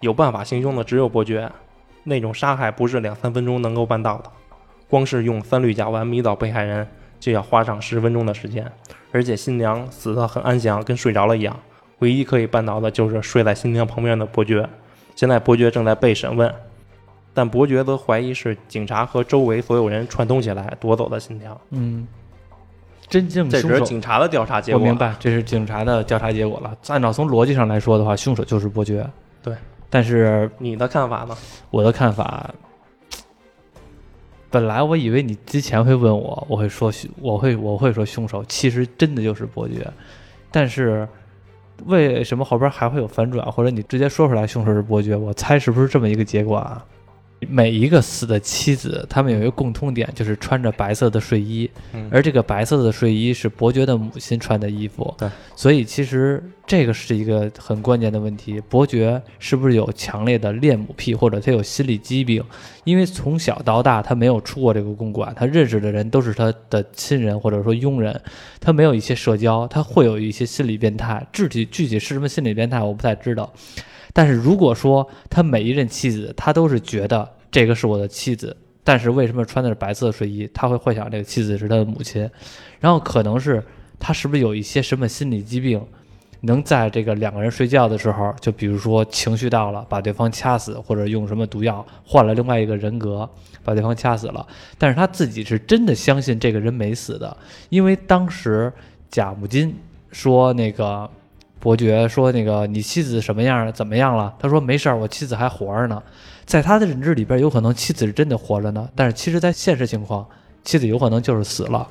有办法行凶的只有伯爵，那种杀害不是两三分钟能够办到的，光是用三氯甲烷迷倒被害人就要花上十分钟的时间，而且新娘死得很安详，跟睡着了一样。唯一可以办到的就是睡在新娘旁边的伯爵。现在伯爵正在被审问，但伯爵则怀疑是警察和周围所有人串通起来夺走的新娘。嗯，真正这只是，警察的调查结果。我明白，这是警察的调查结果了。按照从逻辑上来说的话，凶手就是伯爵。对，但是你的看法呢？我的看法，本来我以为你之前会问我，我会说凶，我会我会说凶手，其实真的就是伯爵。但是为什么后边还会有反转，或者你直接说出来凶手是伯爵？我猜是不是这么一个结果啊？每一个死的妻子，他们有一个共通点，就是穿着白色的睡衣，嗯而这个白色的睡衣是伯爵的母亲穿的衣服。对，所以其实这个是一个很关键的问题：伯爵是不是有强烈的恋母癖，或者他有心理疾病？因为从小到大他没有出过这个公馆，他认识的人都是他的亲人或者说佣人，他没有一些社交，他会有一些心理变态。具体具体是什么心理变态，我不太知道。但是如果说他每一任妻子，他都是觉得这个是我的妻子，但是为什么穿的是白色的睡衣？他会幻想这个妻子是他的母亲，然后可能是他是不是有一些什么心理疾病，能在这个两个人睡觉的时候，就比如说情绪到了，把对方掐死，或者用什么毒药换了另外一个人格，把对方掐死了。但是他自己是真的相信这个人没死的，因为当时贾木金说那个。伯爵说：“那个你妻子什么样？怎么样了？”他说：“没事儿，我妻子还活着呢。”在他的认知里边，有可能妻子是真的活着呢，但是其实，在现实情况，妻子有可能就是死了。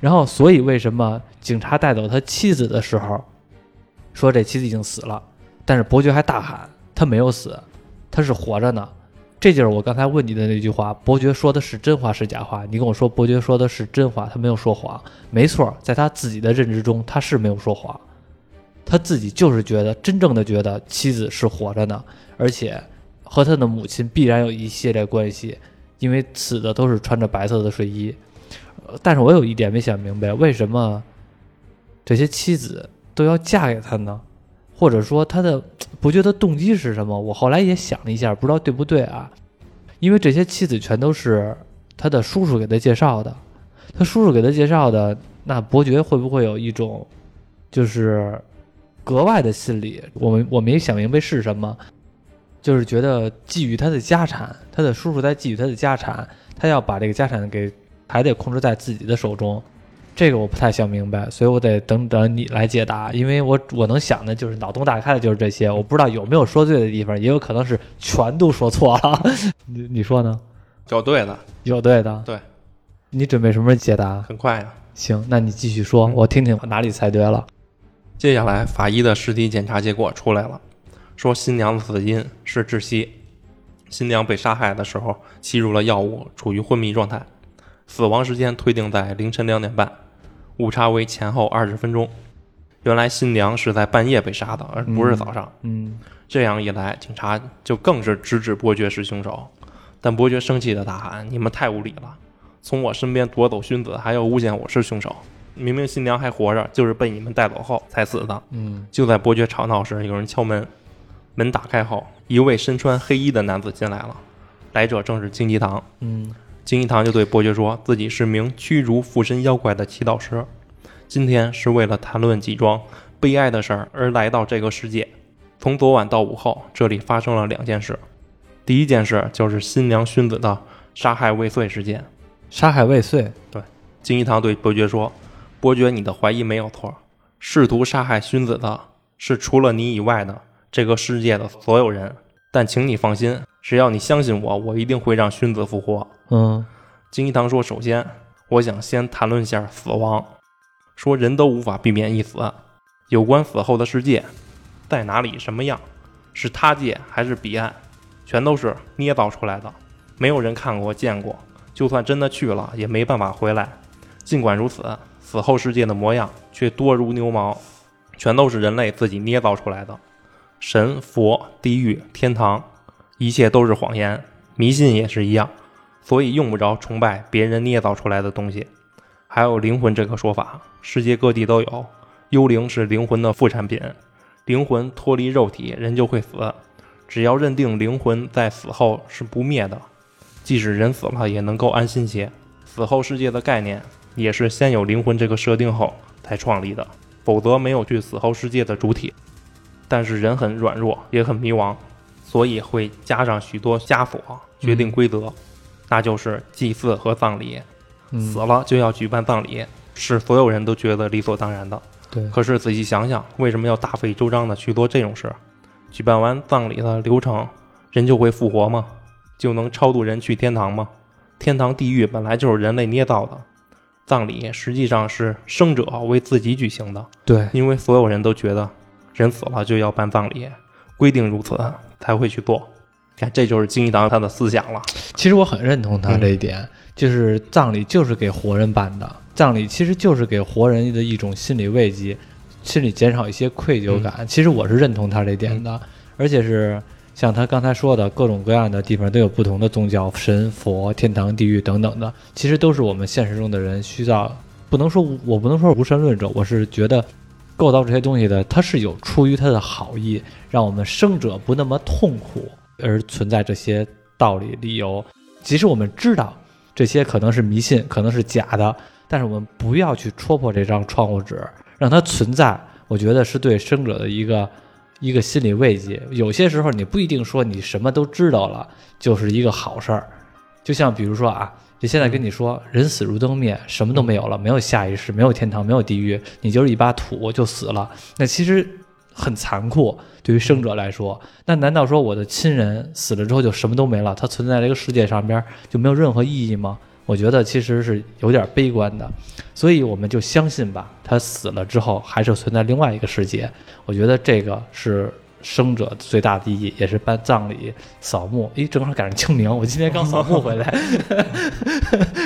然后，所以为什么警察带走他妻子的时候，说这妻子已经死了，但是伯爵还大喊他没有死，他是活着呢？这就是我刚才问你的那句话：伯爵说的是真话是假话？你跟我说伯爵说的是真话，他没有说谎。没错，在他自己的认知中，他是没有说谎。他自己就是觉得真正的觉得妻子是活着呢，而且和他的母亲必然有一系列关系，因为死的都是穿着白色的睡衣。呃但是我有一点没想明白，为什么这些妻子都要嫁给他呢？或者说他的不觉得动机是什么？我后来也想了一下，不知道对不对啊？因为这些妻子全都是他的叔叔给他介绍的，他叔叔给他介绍的，那伯爵会不会有一种就是格外的心理？我们我没想明白是什么，就是觉得觊觎他的家产，他的叔叔在觊觎他的家产，他要把这个家产给还得控制在自己的手中。这个我不太想明白，所以我得等等你来解答，因为我我能想的就是脑洞大开的就是这些，我不知道有没有说对的地方，也有可能是全都说错了。你你说呢？有对的，有对的。对，你准备什么时候解答？很快呀、行，那你继续说，嗯我听听我哪里猜对了。接下来，法医的尸体检查结果出来了，说新娘的死因是窒息。新娘被杀害的时候吸入了药物，处于昏迷状态，死亡时间推定在凌晨两点半，误差为前后二十分钟。原来新娘是在半夜被杀的，而不是早上。嗯这样一来，警察就更是直指伯爵是凶手。但伯爵生气的大喊：“你们太无理了！从我身边夺走勋子，还要诬陷我是凶手。明明新娘还活着，就是被你们带走后才死的。”嗯就在伯爵吵闹时，有人敲门，门打开后，一位身穿黑衣的男子进来了。来者正是金吉堂。嗯金一堂就对伯爵说自己是名驱逐附身妖怪的祈祷师，今天是为了谈论几桩悲哀的事儿而来到这个世界。从昨晚到午后，这里发生了两件事。第一件事就是新娘薰子的杀害未遂事件。杀害未遂。对金一堂对伯爵说：“伯爵，你的怀疑没有错，试图杀害薰子的是除了你以外的这个世界的所有人。但请你放心，只要你相信我，我一定会让薰子复活。”嗯金一堂说：“首先，我想先谈论一下死亡。说人都无法避免一死，有关死后的世界，在哪里、什么样，是他界还是彼岸，全都是捏造出来的，没有人看过、见过。就算真的去了，也没办法回来。尽管如此，死后世界的模样却多如牛毛，全都是人类自己捏造出来的。神、佛、地狱、天堂，一切都是谎言。迷信也是一样。”所以用不着崇拜别人捏造出来的东西。还有灵魂这个说法，世界各地都有。幽灵是灵魂的副产品，灵魂脱离肉体，人就会死。只要认定灵魂在死后是不灭的，即使人死了也能够安心些。死后世界的概念也是先有灵魂这个设定后才创立的，否则没有去死后世界的主体。但是人很软弱，也很迷茫，所以会加上许多枷锁，决定规则。那就是祭祀和葬礼，嗯死了就要举办葬礼，是所有人都觉得理所当然的。对。可是仔细想想，为什么要大费周章的去做这种事？举办完葬礼的流程，人就会复活吗？就能超度人去天堂吗？天堂、地狱本来就是人类捏造的，葬礼实际上是生者为自己举行的，对。因为所有人都觉得人死了就要办葬礼，规定如此才会去做。看，这就是金一堂他的思想了。其实我很认同他这一点，就是葬礼就是给活人办的，葬礼其实就是给活人的一种心理慰藉，心里减少一些愧疚感。其实我是认同他这点的，而且是像他刚才说的，各种各样的地方都有不同的宗教，神、佛、天堂、地狱等等的，其实都是我们现实中的人需要。不能说我不能说无神论者，我是觉得构造这些东西的，它是有出于他的好意，让我们生者不那么痛苦。而存在这些道理理由，即使我们知道这些可能是迷信，可能是假的，但是我们不要去戳破这张窗户纸，让它存在。我觉得是对生者的一个一个心理慰藉。有些时候你不一定说你什么都知道了就是一个好事儿。就像比如说啊，就现在跟你说人死如灯灭，什么都没有了，没有下一世，没有天堂，没有地狱，你就是一把土就死了。那其实。很残酷，对于生者来说，那难道说我的亲人死了之后就什么都没了？他存在这个世界上边就没有任何意义吗？我觉得其实是有点悲观的，所以我们就相信吧，他死了之后还是存在另外一个世界。我觉得这个是生者最大的意义，也是办葬礼、扫墓。诶，正好赶上清明，我今天刚扫墓回来，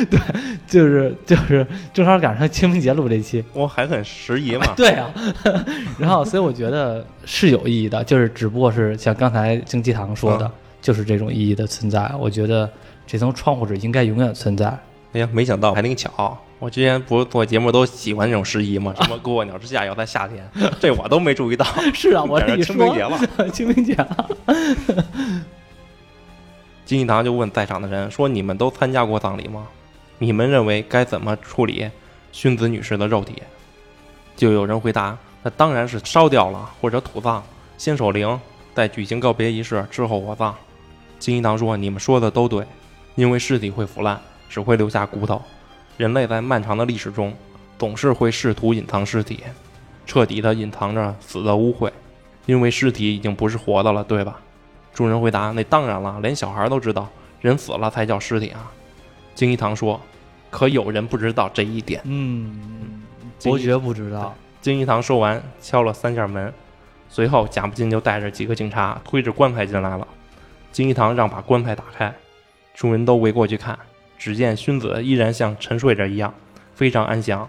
对，就是就是正好赶上清明节录这期，我还很时宜嘛。对啊，然后所以我觉得是有意义的，就是只不过是像刚才金鸡堂说的，嗯就是这种意义的存在。我觉得这层窗户纸应该永远存在。哎呀，没想到还挺巧。我之前不是做节目都喜欢这种时宜吗？什么过鸟之下要在夏天，这我都没注意到。是啊，我赶上一说清明节了。清明节了，金一堂就问在场的人说：“你们都参加过葬礼吗？你们认为该怎么处理薰子女士的肉体？”就有人回答：“那当然是烧掉了，或者土葬，先守灵，再举行告别仪式之后火葬。”金一堂说：“你们说的都对，因为尸体会腐烂，只会留下骨头。人类在漫长的历史中，总是会试图隐藏尸体，彻底的隐藏着死的污秽，因为尸体已经不是活的了，对吧？”众人回答：“那当然了，连小孩都知道，人死了才叫尸体啊。”金一堂说：“可有人不知道这一点。嗯，伯爵不知道，金一堂说完，敲了三下门，随后贾木金就带着几个警察推着棺材进来了。金一堂让把棺材打开，众人都围过去看，只见熏子依然像沉睡着一样，非常安详。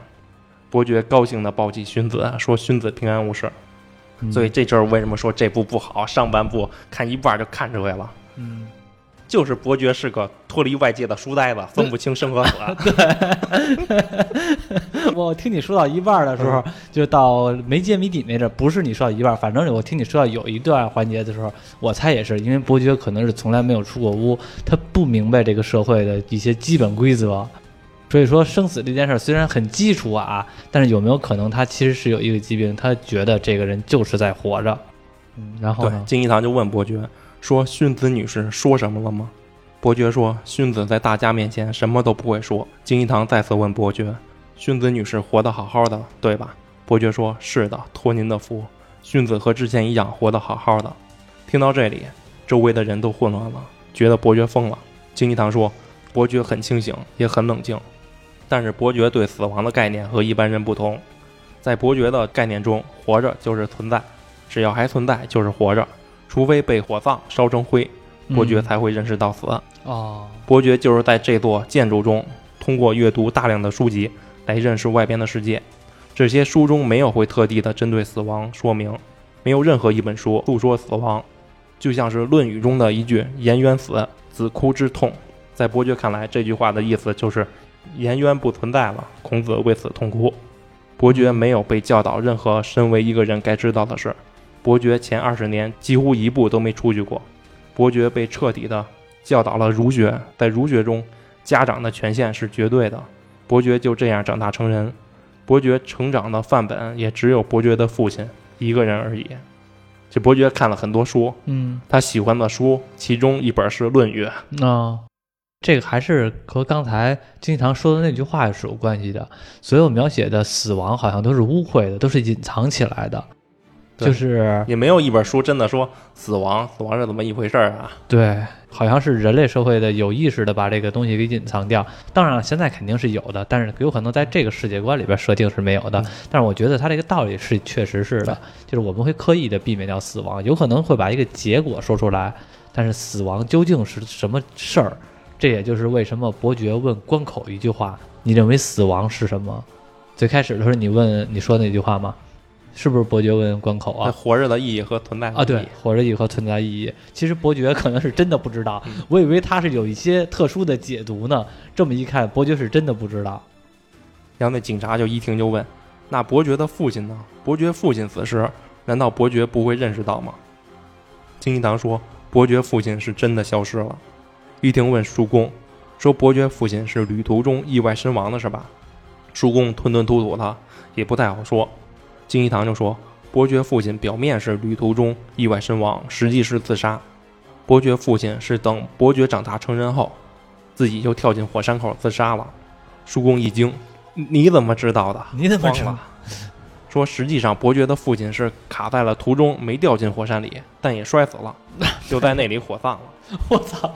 伯爵高兴地抱起熏子，说：“熏子平安无事。”嗯所以这就是为什么说这部不好，上半部看一半就看出来了。嗯，就是伯爵是个脱离外界的书呆子，分不清生和死。对 我听你说到一半的时候，就到没揭谜底那阵儿，不是你说到一半，反正我听你说到有一段环节的时候，我猜也是，因为伯爵可能是从来没有出过屋，他不明白这个社会的一些基本规则。所以说，生死这件事儿虽然很基础啊，但是有没有可能他其实是有一个疾病，他觉得这个人就是在活着。嗯，然后对，呢？金一堂就问伯爵说：“勋子女士说什么了吗？”伯爵说：“勋子在大家面前什么都不会说。”金一堂再次问伯爵：“勋子女士活得好好的，对吧？”伯爵说：“是的，托您的福，勋子和之前一样活得好好的。”听到这里，周围的人都混乱了，觉得伯爵疯了。金一堂说：“伯爵很清醒，也很冷静，但是伯爵对死亡的概念和一般人不同，在伯爵的概念中，活着就是存在。”只要还存在，就是活着，除非被火葬烧成灰，伯爵嗯才会认识到死。哦，伯爵就是在这座建筑中，通过阅读大量的书籍来认识外边的世界。这些书中没有会特地的针对死亡说明，没有任何一本书诉说死亡，就像是《论语》中的一句“颜渊死，子哭之痛”。在伯爵看来，这句话的意思就是颜渊不存在了，孔子为此痛哭。伯爵没有被教导任何身为一个人该知道的事。伯爵前二十年几乎一步都没出去过。伯爵被彻底的教导了儒学，在儒学中，家长的权限是绝对的。伯爵就这样长大成人。伯爵成长的范本也只有伯爵的父亲一个人而已。这伯爵看了很多书，嗯，他喜欢的书，其中一本是《论语》。哦，这个还是和刚才经常说的那句话是有关系的。所有描写的死亡好像都是污秽的，都是隐藏起来的，对就是也没有一本书真的说死亡，死亡是怎么一回事儿啊？对，好像是人类社会的有意识的把这个东西给隐藏掉。当然了，现在肯定是有的，但是有可能在这个世界观里边设定是没有的。嗯但是我觉得它这个道理是确实是的，就是我们会刻意的避免掉死亡，有可能会把一个结果说出来，但是死亡究竟是什么事儿？这也就是为什么伯爵问关口一句话：“你认为死亡是什么？”最开始的时候你问你说那句话吗？是不是伯爵问关口啊那？活着的意义和存在意义啊，对，活着意义和存在意义。其实伯爵可能是真的不知道，嗯我以为他是有一些特殊的解读呢。这么一看，伯爵是真的不知道。然后那警察就一听就问：“那伯爵的父亲呢？伯爵父亲死时，难道伯爵不会认识到吗？”金一堂说：“伯爵父亲是真的消失了。”玉婷问叔公：“说伯爵父亲是旅途中意外身亡的是吧？”叔公吞吞吐吐的，也不太好说。金一堂就说：“伯爵父亲表面是旅途中意外身亡，实际是自杀。伯爵父亲是等伯爵长大成人后，自己就跳进火山口自杀了。”叔公一惊：“你你怎么知道的？”你怎么知道？说实际上伯爵的父亲是卡在了途中，没掉进火山里，但也摔死了，就在那里火葬了。我操，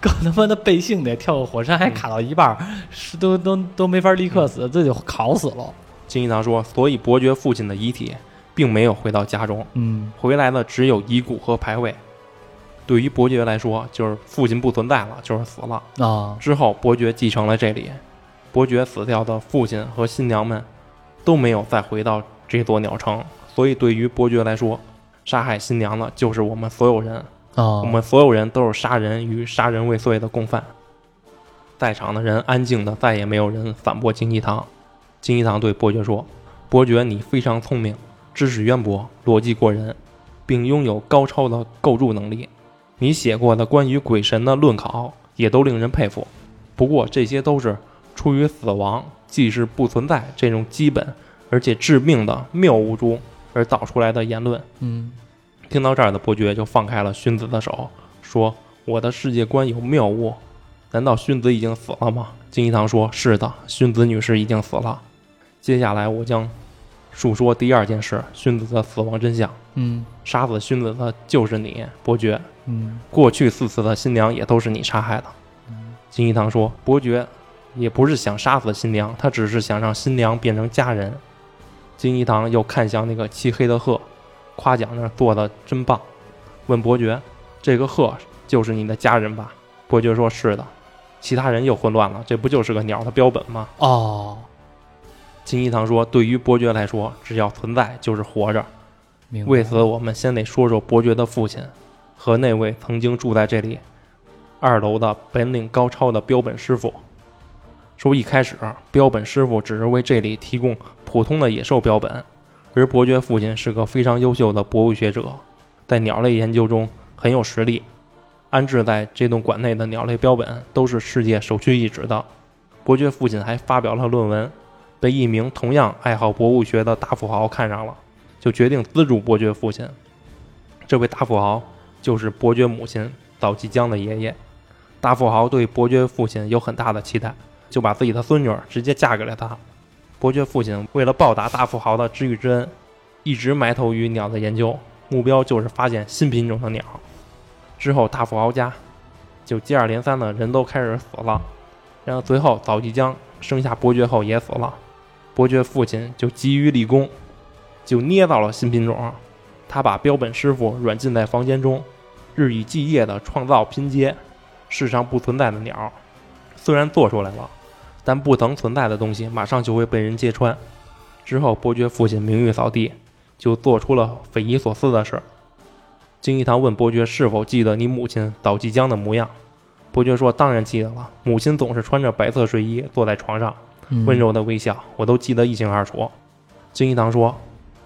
够他妈的背信的，跳个火山还卡到一半儿，是都都都没法立刻死，这就烤死了。金一堂说，所以伯爵父亲的遗体并没有回到家中，嗯回来的只有遗骨和牌位。对于伯爵来说，就是父亲不存在了，就是死了。啊，之后，伯爵继承了这里。伯爵死掉的父亲和新娘们都没有再回到这座鸟城，所以对于伯爵来说，杀害新娘的就是我们所有人。啊，我们所有人都是杀人与杀人未遂的共犯。在场的人安静的，再也没有人反驳金一堂。金一堂对伯爵说：“伯爵，你非常聪明，知识渊博，逻辑过人，并拥有高超的构筑能力。你写过的关于鬼神的论考也都令人佩服。不过这些都是出于死亡即是不存在这种基本而且致命的谬误中而导出来的言论。”嗯听到这儿的伯爵就放开了勋子的手，说：“我的世界观有谬误，难道勋子已经死了吗？”金一堂说：“是的，勋子女士已经死了。接下来我将述说第二件事：勋子的死亡真相。嗯杀死勋子的就是你，伯爵。嗯过去四次的新娘也都是你杀害的。”金一堂说：“伯爵也不是想杀死新娘，他只是想让新娘变成家人。金一堂又看向那个漆黑的鹤，夸奖那做的真棒，问伯爵：“这个鹤就是你的家人吧？”伯爵说：“是的。”其他人又混乱了，这不就是个鸟的标本吗？哦，金一堂说：“对于伯爵来说，只要存在就是活着。为此，我们先得说说伯爵的父亲和那位曾经住在这里二楼的本领高超的标本师傅。说一开始，标本师傅只是为这里提供普通的野兽标本，而伯爵父亲是个非常优秀的博物学者，在鸟类研究中很有实力。安置在这栋馆内的鸟类标本都是世界首屈一指的。伯爵父亲还发表了论文，被一名同样爱好博物学的大富豪看上了，就决定资助伯爵父亲。这位大富豪就是伯爵母亲早纪江的爷爷。大富豪对伯爵父亲有很大的期待，就把自己的孙女直接嫁给了他。伯爵父亲为了报答大富豪的知遇之恩，一直埋头于鸟的研究，目标就是发现新品种的鸟。之后，大富豪家就接二连三的人都开始死了，然后最后早纪江生下伯爵后也死了，伯爵父亲就急于立功，就捏造了新品种。他把标本师傅软禁在房间中，日以继夜的创造拼接世上不存在的鸟。虽然做出来了，但不曾存在的东西马上就会被人揭穿。之后，伯爵父亲名誉扫地，就做出了匪夷所思的事。金一堂问伯爵是否记得你母亲早即江的模样，伯爵说：“当然记得了，母亲总是穿着白色睡衣坐在床上，温柔的微笑，我都记得一清二楚。”金一堂说：“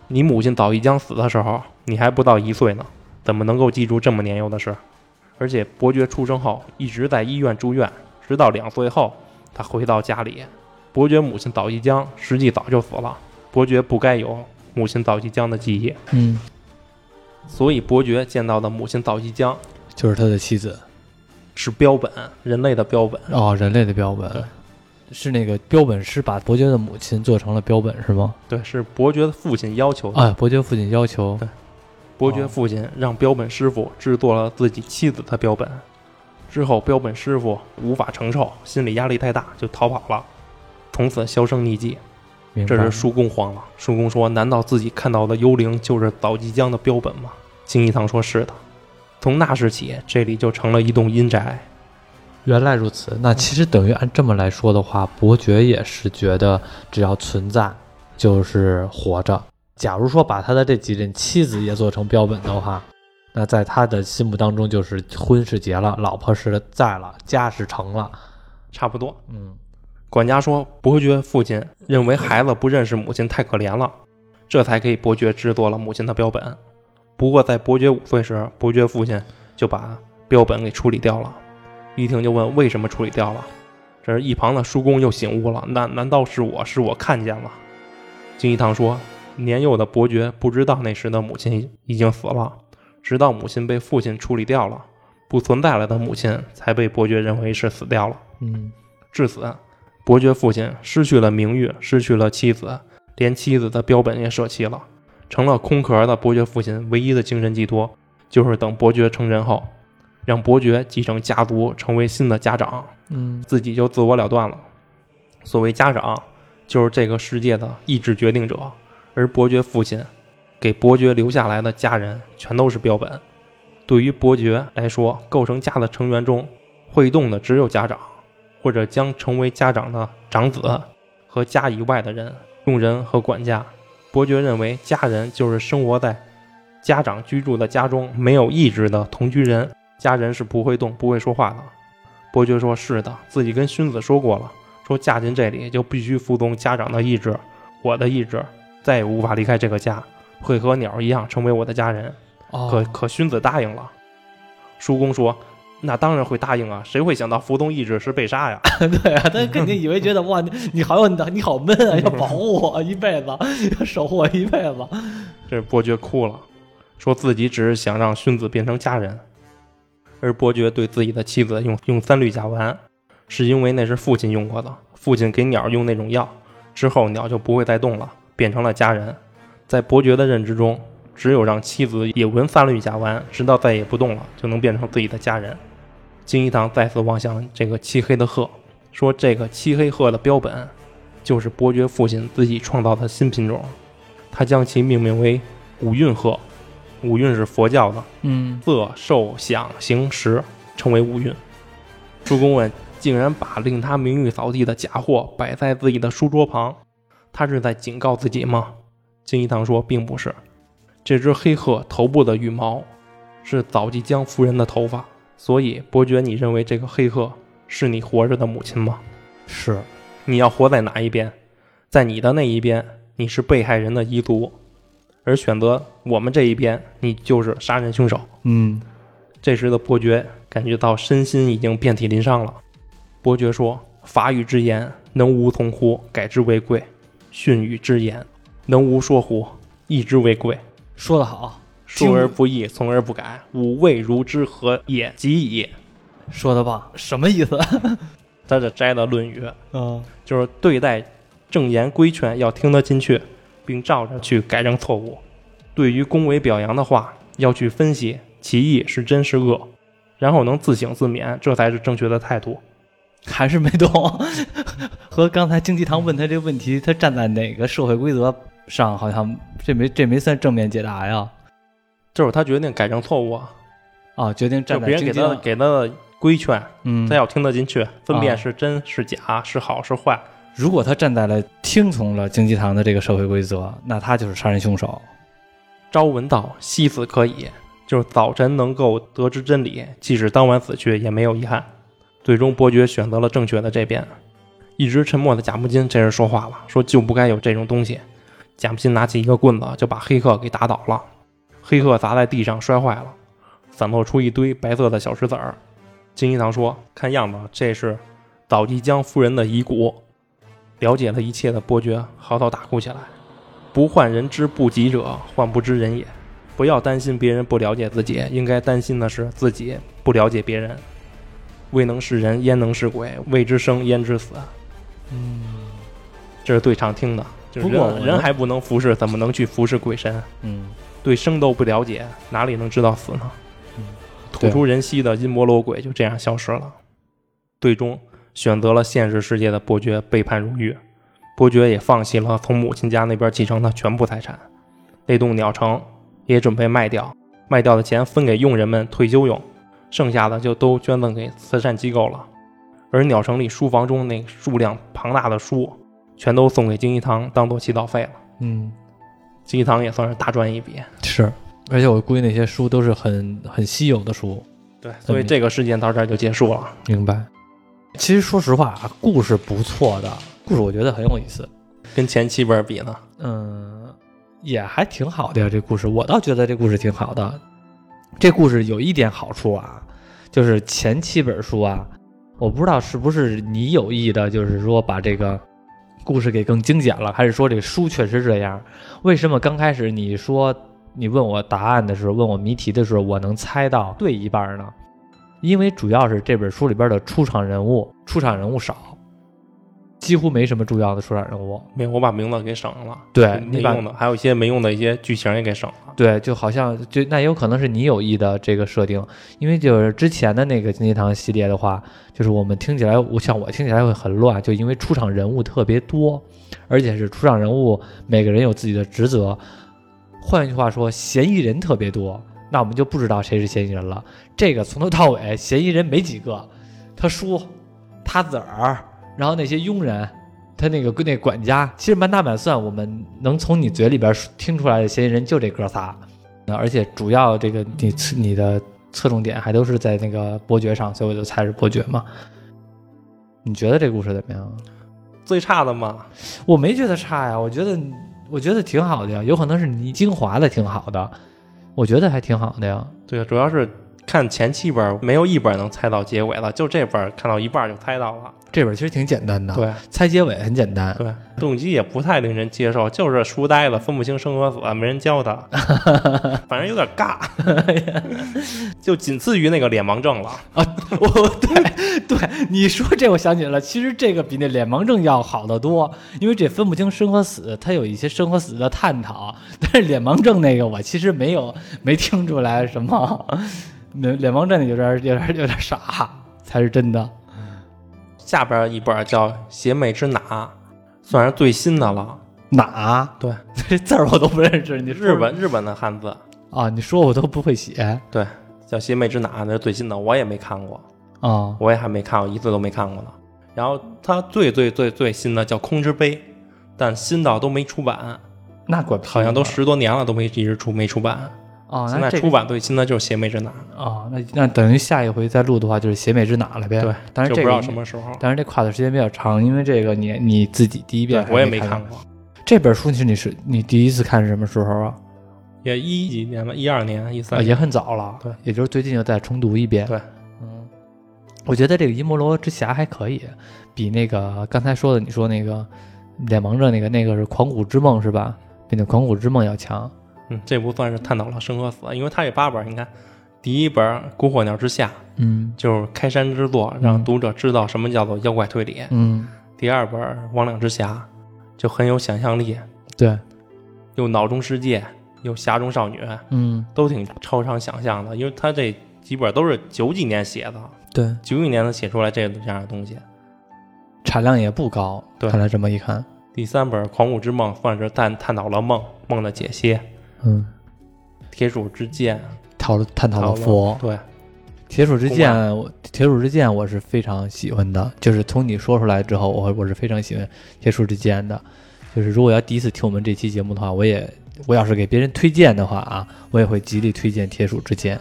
你母亲早一江死的时候，你还不到一岁呢，怎么能够记住这么年幼的事？而且伯爵出生后一直在医院住院，直到两岁后他回到家里。伯爵母亲早一江实际早就死了，伯爵不该有母亲早一江的记忆。”嗯。所以伯爵见到的母亲早一江就是他的妻子，是标本，人类的标本哦，人类的标本，是那个标本师把伯爵的母亲做成了标本是吗？对，是伯爵的父亲要求的。啊，伯爵父亲要求，对，伯爵父亲让标本师傅制作了自己妻子的标本，之后标本师傅无法承受，心理压力太大，就逃跑了，从此销声匿迹。这是叔公慌了。叔公说：“难道自己看到的幽灵就是早即江的标本吗？”金一堂说：“是的。”从那时起，这里就成了一栋阴宅。原来如此，那其实等于按这么来说的话，伯爵也是觉得只要存在就是活着。假如说把他的这几任妻子也做成标本的话，那在他的心目当中就是婚是结了，老婆是在了，家是成了，差不多。嗯。管家说：“伯爵父亲认为孩子不认识母亲太可怜了，这才给伯爵制作了母亲的标本。不过在伯爵五岁时，伯爵父亲就把标本给处理掉了。”一听就问：“为什么处理掉了？”这是一旁的叔公又醒悟了：“难难道是我是我看见了？”金一堂说：“年幼的伯爵不知道那时的母亲已经死了，直到母亲被父亲处理掉了，不存在了的母亲才被伯爵认为是死掉了。嗯，至此。”伯爵父亲失去了名誉，失去了妻子，连妻子的标本也舍弃了，成了空壳的伯爵父亲唯一的精神寄托，就是等伯爵成人后，让伯爵继承家族，成为新的家长，嗯，自己就自我了断了。所谓家长，就是这个世界的意志决定者，而伯爵父亲给伯爵留下来的家人全都是标本。对于伯爵来说，构成家的成员中会动的只有家长。或者将成为家长的长子和家以外的人、佣人和管家。伯爵认为，家人就是生活在家长居住的家中没有意志的同居人。家人是不会动、不会说话的。伯爵说：“是的，自己跟荀子说过了，说嫁进这里就必须服从家长的意志，我的意志再也无法离开这个家，会和鸟一样成为我的家人。”可可荀子答应了。叔公说。那当然会答应啊！谁会想到服从意志是被杀呀？对啊，他肯定以为觉得 哇，你好有你好闷啊，要保护我一辈子，要守护我一辈子。这伯爵哭了，说自己只是想让荀子变成家人，而伯爵对自己的妻子用用三氯甲烷，是因为那是父亲用过的，父亲给鸟用那种药之后，鸟就不会再动了，变成了家人。在伯爵的认知中。只有让妻子也闻三氯甲烷，直到再也不动了，就能变成自己的家人。金一堂再次望向这个漆黑的鹤，说：“这个漆黑鹤的标本，就是伯爵父亲自己创造的新品种。他将其命名为五蕴鹤。五蕴是佛教的，嗯，色、受、想、行、识，称为五蕴。朱公问，竟然把令他名誉扫地的假货摆在自己的书桌旁，他是在警告自己吗？金一堂说，并不是。这只黑鹤头部的羽毛是早季江夫人的头发，所以伯爵，你认为这个黑鹤是你活着的母亲吗？是，你要活在哪一边？在你的那一边，你是被害人的遗族；而选择我们这一边，你就是杀人凶手。嗯，这时的伯爵感觉到身心已经遍体鳞伤了。伯爵说：“法语之言，能无从乎？改之为贵；训语之言，能无说乎？义之为贵。说得好，述而不义，从而不改，吾未如之何也及矣。”说的棒，什么意思？他这摘的《论语》，嗯，就是对待正言规劝要听得进去，并照着去改正错误；对于恭维表扬的话，要去分析其意是真是恶，然后能自省自勉，这才是正确的态度。还是没懂。和刚才经济堂问他这个问题，他站在哪个社会规则上，好像这没这没算正面解答呀？就是他决定改正错误啊，啊，决定就别人给站在经济堂，他给他的规劝，嗯他，要听得进去，分啊辨是真是假，是好是坏。如果他站在了听从了经济堂的这个社会规则，那他就是杀人凶手。朝闻道，夕死可以，就是早晨能够得知真理，即使当晚死去也没有遗憾。最终，伯爵选择了正确的这边。一直沉默的贾木金这人说话了，说就不该有这种东西。贾木金拿起一个棍子就把黑客给打倒了，黑客砸在地上摔坏了，散落出一堆白色的小石子儿。金一堂说：“看样子这是早季江夫人的遗骨。”了解了一切的伯爵嚎啕大哭起来。不患人之不己者，患不知人也。不要担心别人不了解自己，应该担心的是自己不了解别人。未能是人，焉能是鬼？未知生，焉知死？嗯这是最常听的。就是不过人人还不能服侍，怎么能去服侍鬼神？嗯，对生都不了解，哪里能知道死呢？嗯吐出人息的阴魔罗鬼就这样消失了。最终选择了现实世界的伯爵背叛入狱，伯爵也放弃了从母亲家那边继承的全部财产，那栋鸟城也准备卖掉，卖掉的钱分给佣人们退休用，剩下的就都捐赠给慈善机构了。而鸟城里书房中那数量庞大的书，全都送给金一堂当做祈祷费了。嗯，金一堂也算是大赚一笔。是，而且我估计那些书都是很很稀有的书。对，所以这个事件到这儿就结束了。明白。其实说实话啊，故事不错的，故事我觉得很有意思。跟前七本比呢？嗯，也还挺好的呀。这故事我倒觉得这故事挺好的。这故事有一点好处啊，就是前七本书啊，我不知道是不是你有意的，就是说把这个故事给更精简了，还是说这个书确实这样？为什么刚开始你说你问我答案的时候，问我谜题的时候，我能猜到对一半呢？因为主要是这本书里边的出场人物，出场人物少，几乎没什么重要的出场人物。没，我把名字给省了。对没你把用的，还有一些没用的一些剧情也给省了。对，就好像就那有可能是你有意的这个设定，因为就是之前的那个金鸡堂系列的话，就是我们听起来，我像我听起来会很乱，就因为出场人物特别多，而且是出场人物每个人有自己的职责。换句话说，嫌疑人特别多，那我们就不知道谁是嫌疑人了。这个从头到尾嫌疑人没几个，他叔、他子儿，然后那些佣人，他那个那管家，其实满打满算，我们能从你嘴里边听出来的嫌疑人就这哥仨。那而且主要这个你你的侧重点还都是在那个伯爵上，所以我就猜是伯爵嘛。你觉得这故事怎么样？最差的嘛，我没觉得差呀，我觉得我觉得挺好的呀，有可能是你精华的挺好的，我觉得还挺好的呀。对，主要是看前七本没有一本能猜到结尾了，就这本看到一半就猜到了。这本其实挺简单的，对猜结尾很简单。对，动机也不太令人接受，就是书呆子分不清生和死，没人教他，反正有点尬，就仅次于那个脸盲症了啊。我对 对，你说这我想起来了，其实这个比那脸盲症要好得多，因为这分不清生和死，它有一些生和死的探讨。但是脸盲症那个我其实没有没听出来什么，脸脸盲症有点有点有点傻，才是真的。下边一本叫《邪魅之哪》，算是最新的了。哪？对，这 字儿我都不认识。你日本日本的汉字啊？你说我都不会写对叫邪魅之哪，那是最新的，我也没看过，啊？我也还没看过，一次都没看过呢。然后它最最最最新的叫空之杯，但新到都没出版，那怪不得好像都十多年了都没一直出没出版。啊。现那这出版最新的就是邪魅之哪，啊，那那等于下一回再录的话就是邪魅之哪了呗？对，但是这个不知道什么时候。但是这跨的时间比较长，因为这个你你自己第一遍，我也没没看过，这本书，是你是你第一次看是什么时候啊？也一几年吧，一二年、一啊，三年。也很早了，对，也就是最近又再重读一遍。对，嗯，我觉得这个《阴魔罗之匣》还可以，比那个刚才说的你说那个脸盲症那个那个是《狂骨之梦》是吧？比那《狂骨之梦》要强。嗯，这不算是探讨了生和死，因为它这八本，你看，第一本《孤火鸟之下》嗯就是开山之作，让读者知道什么叫做妖怪推理；嗯，第二本《魍魉之匣》就很有想象力，对，又脑中世界，又匣中少女，嗯都挺超常想象的。因为他这几本都是九几年写的，对，九几年能写出来这这样的东西。产量也不高。对看来这么一看，第三本《狂舞之梦》算是探探讨了梦梦的解析，《嗯，铁杵之剑》讨论探讨了佛。对，铁杵之剑，我铁杵之剑我是非常喜欢的，就是从你说出来之后，我我是非常喜欢铁杵之剑的。就是如果要第一次听我们这期节目的话，我也我要是给别人推荐的话啊，我也会极力推荐铁杵之剑。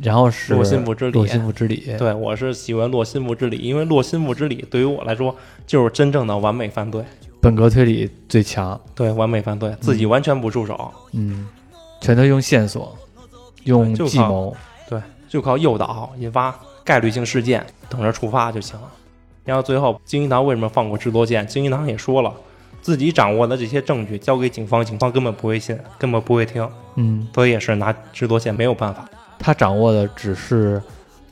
然后是洛心腹之礼。洛心腹之礼，对，我是喜欢洛心腹之礼，因为洛心腹之礼对于我来说就是真正的完美犯罪。本格推理最强，对，完美犯罪，自己完全不出手，嗯，全都用线索，用计谋，对，就靠诱导引发概率性事件，等着触发就行了。然后最后，金银堂为什么放过智多健？金银堂也说了，自己掌握的这些证据交给警方，警方根本不会信，根本不会听，嗯，所以也是拿智多健没有办法。他掌握的只是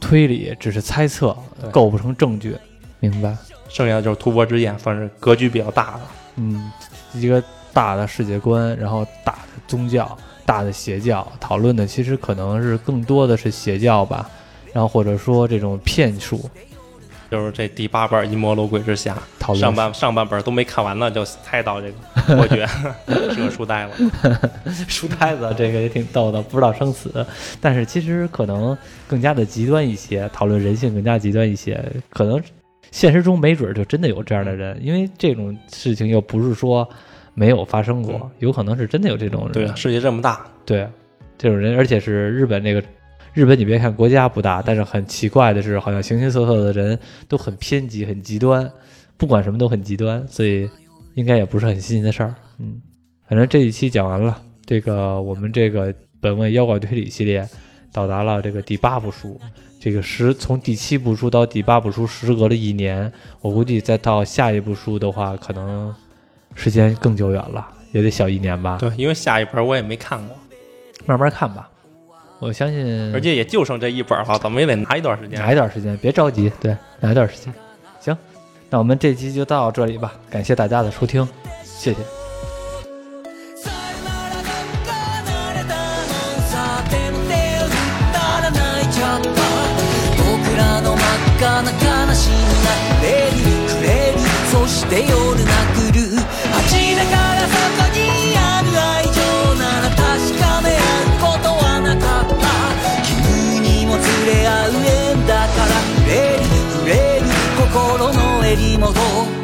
推理，只是猜测，构不成证据，明白？剩下的就是突破之眼，算是格局比较大的。嗯，一个大的世界观，然后大的宗教、大的邪教，讨论的其实可能是更多的是邪教吧，然后或者说这种骗术就是这第八本《阴谋楼鬼之下》，讨论上半上半本都没看完呢，就猜到这个 我觉得是个书呆子。书呆子，这个也挺逗的，不知道生死。但是其实可能更加的极端一些，讨论人性更加极端一些，可能现实中没准儿就真的有这样的人，因为这种事情又不是说没有发生过嗯，有可能是真的有这种人。对，世界这么大，对，这种人，而且是日本这个日本，你别看国家不大，但是很奇怪的是，好像形形色色的人都很偏激、很极端，不管什么都很极端，所以应该也不是很新鲜的事儿。嗯，反正这一期讲完了，这个我们这个本位妖怪推理系列到达了这个第八部书。这个时从第七部书到第八部书时隔了一年，我估计再到下一部书的话，可能时间更久远了，也得小一年吧。对，因为下一本我也没看过，慢慢看吧，我相信，而且也就剩这一本了，怎么也得拿一段时间。拿一段时间，别着急，对，拿一段时间。行，那我们这期就到这里吧，感谢大家的收听，谢谢。さよならが離れたのさでも手を振ったら泣いちゃった僕らの真っ赤な悲しみがくれるくれるそして夜が来る 触れる触れる心の襟元。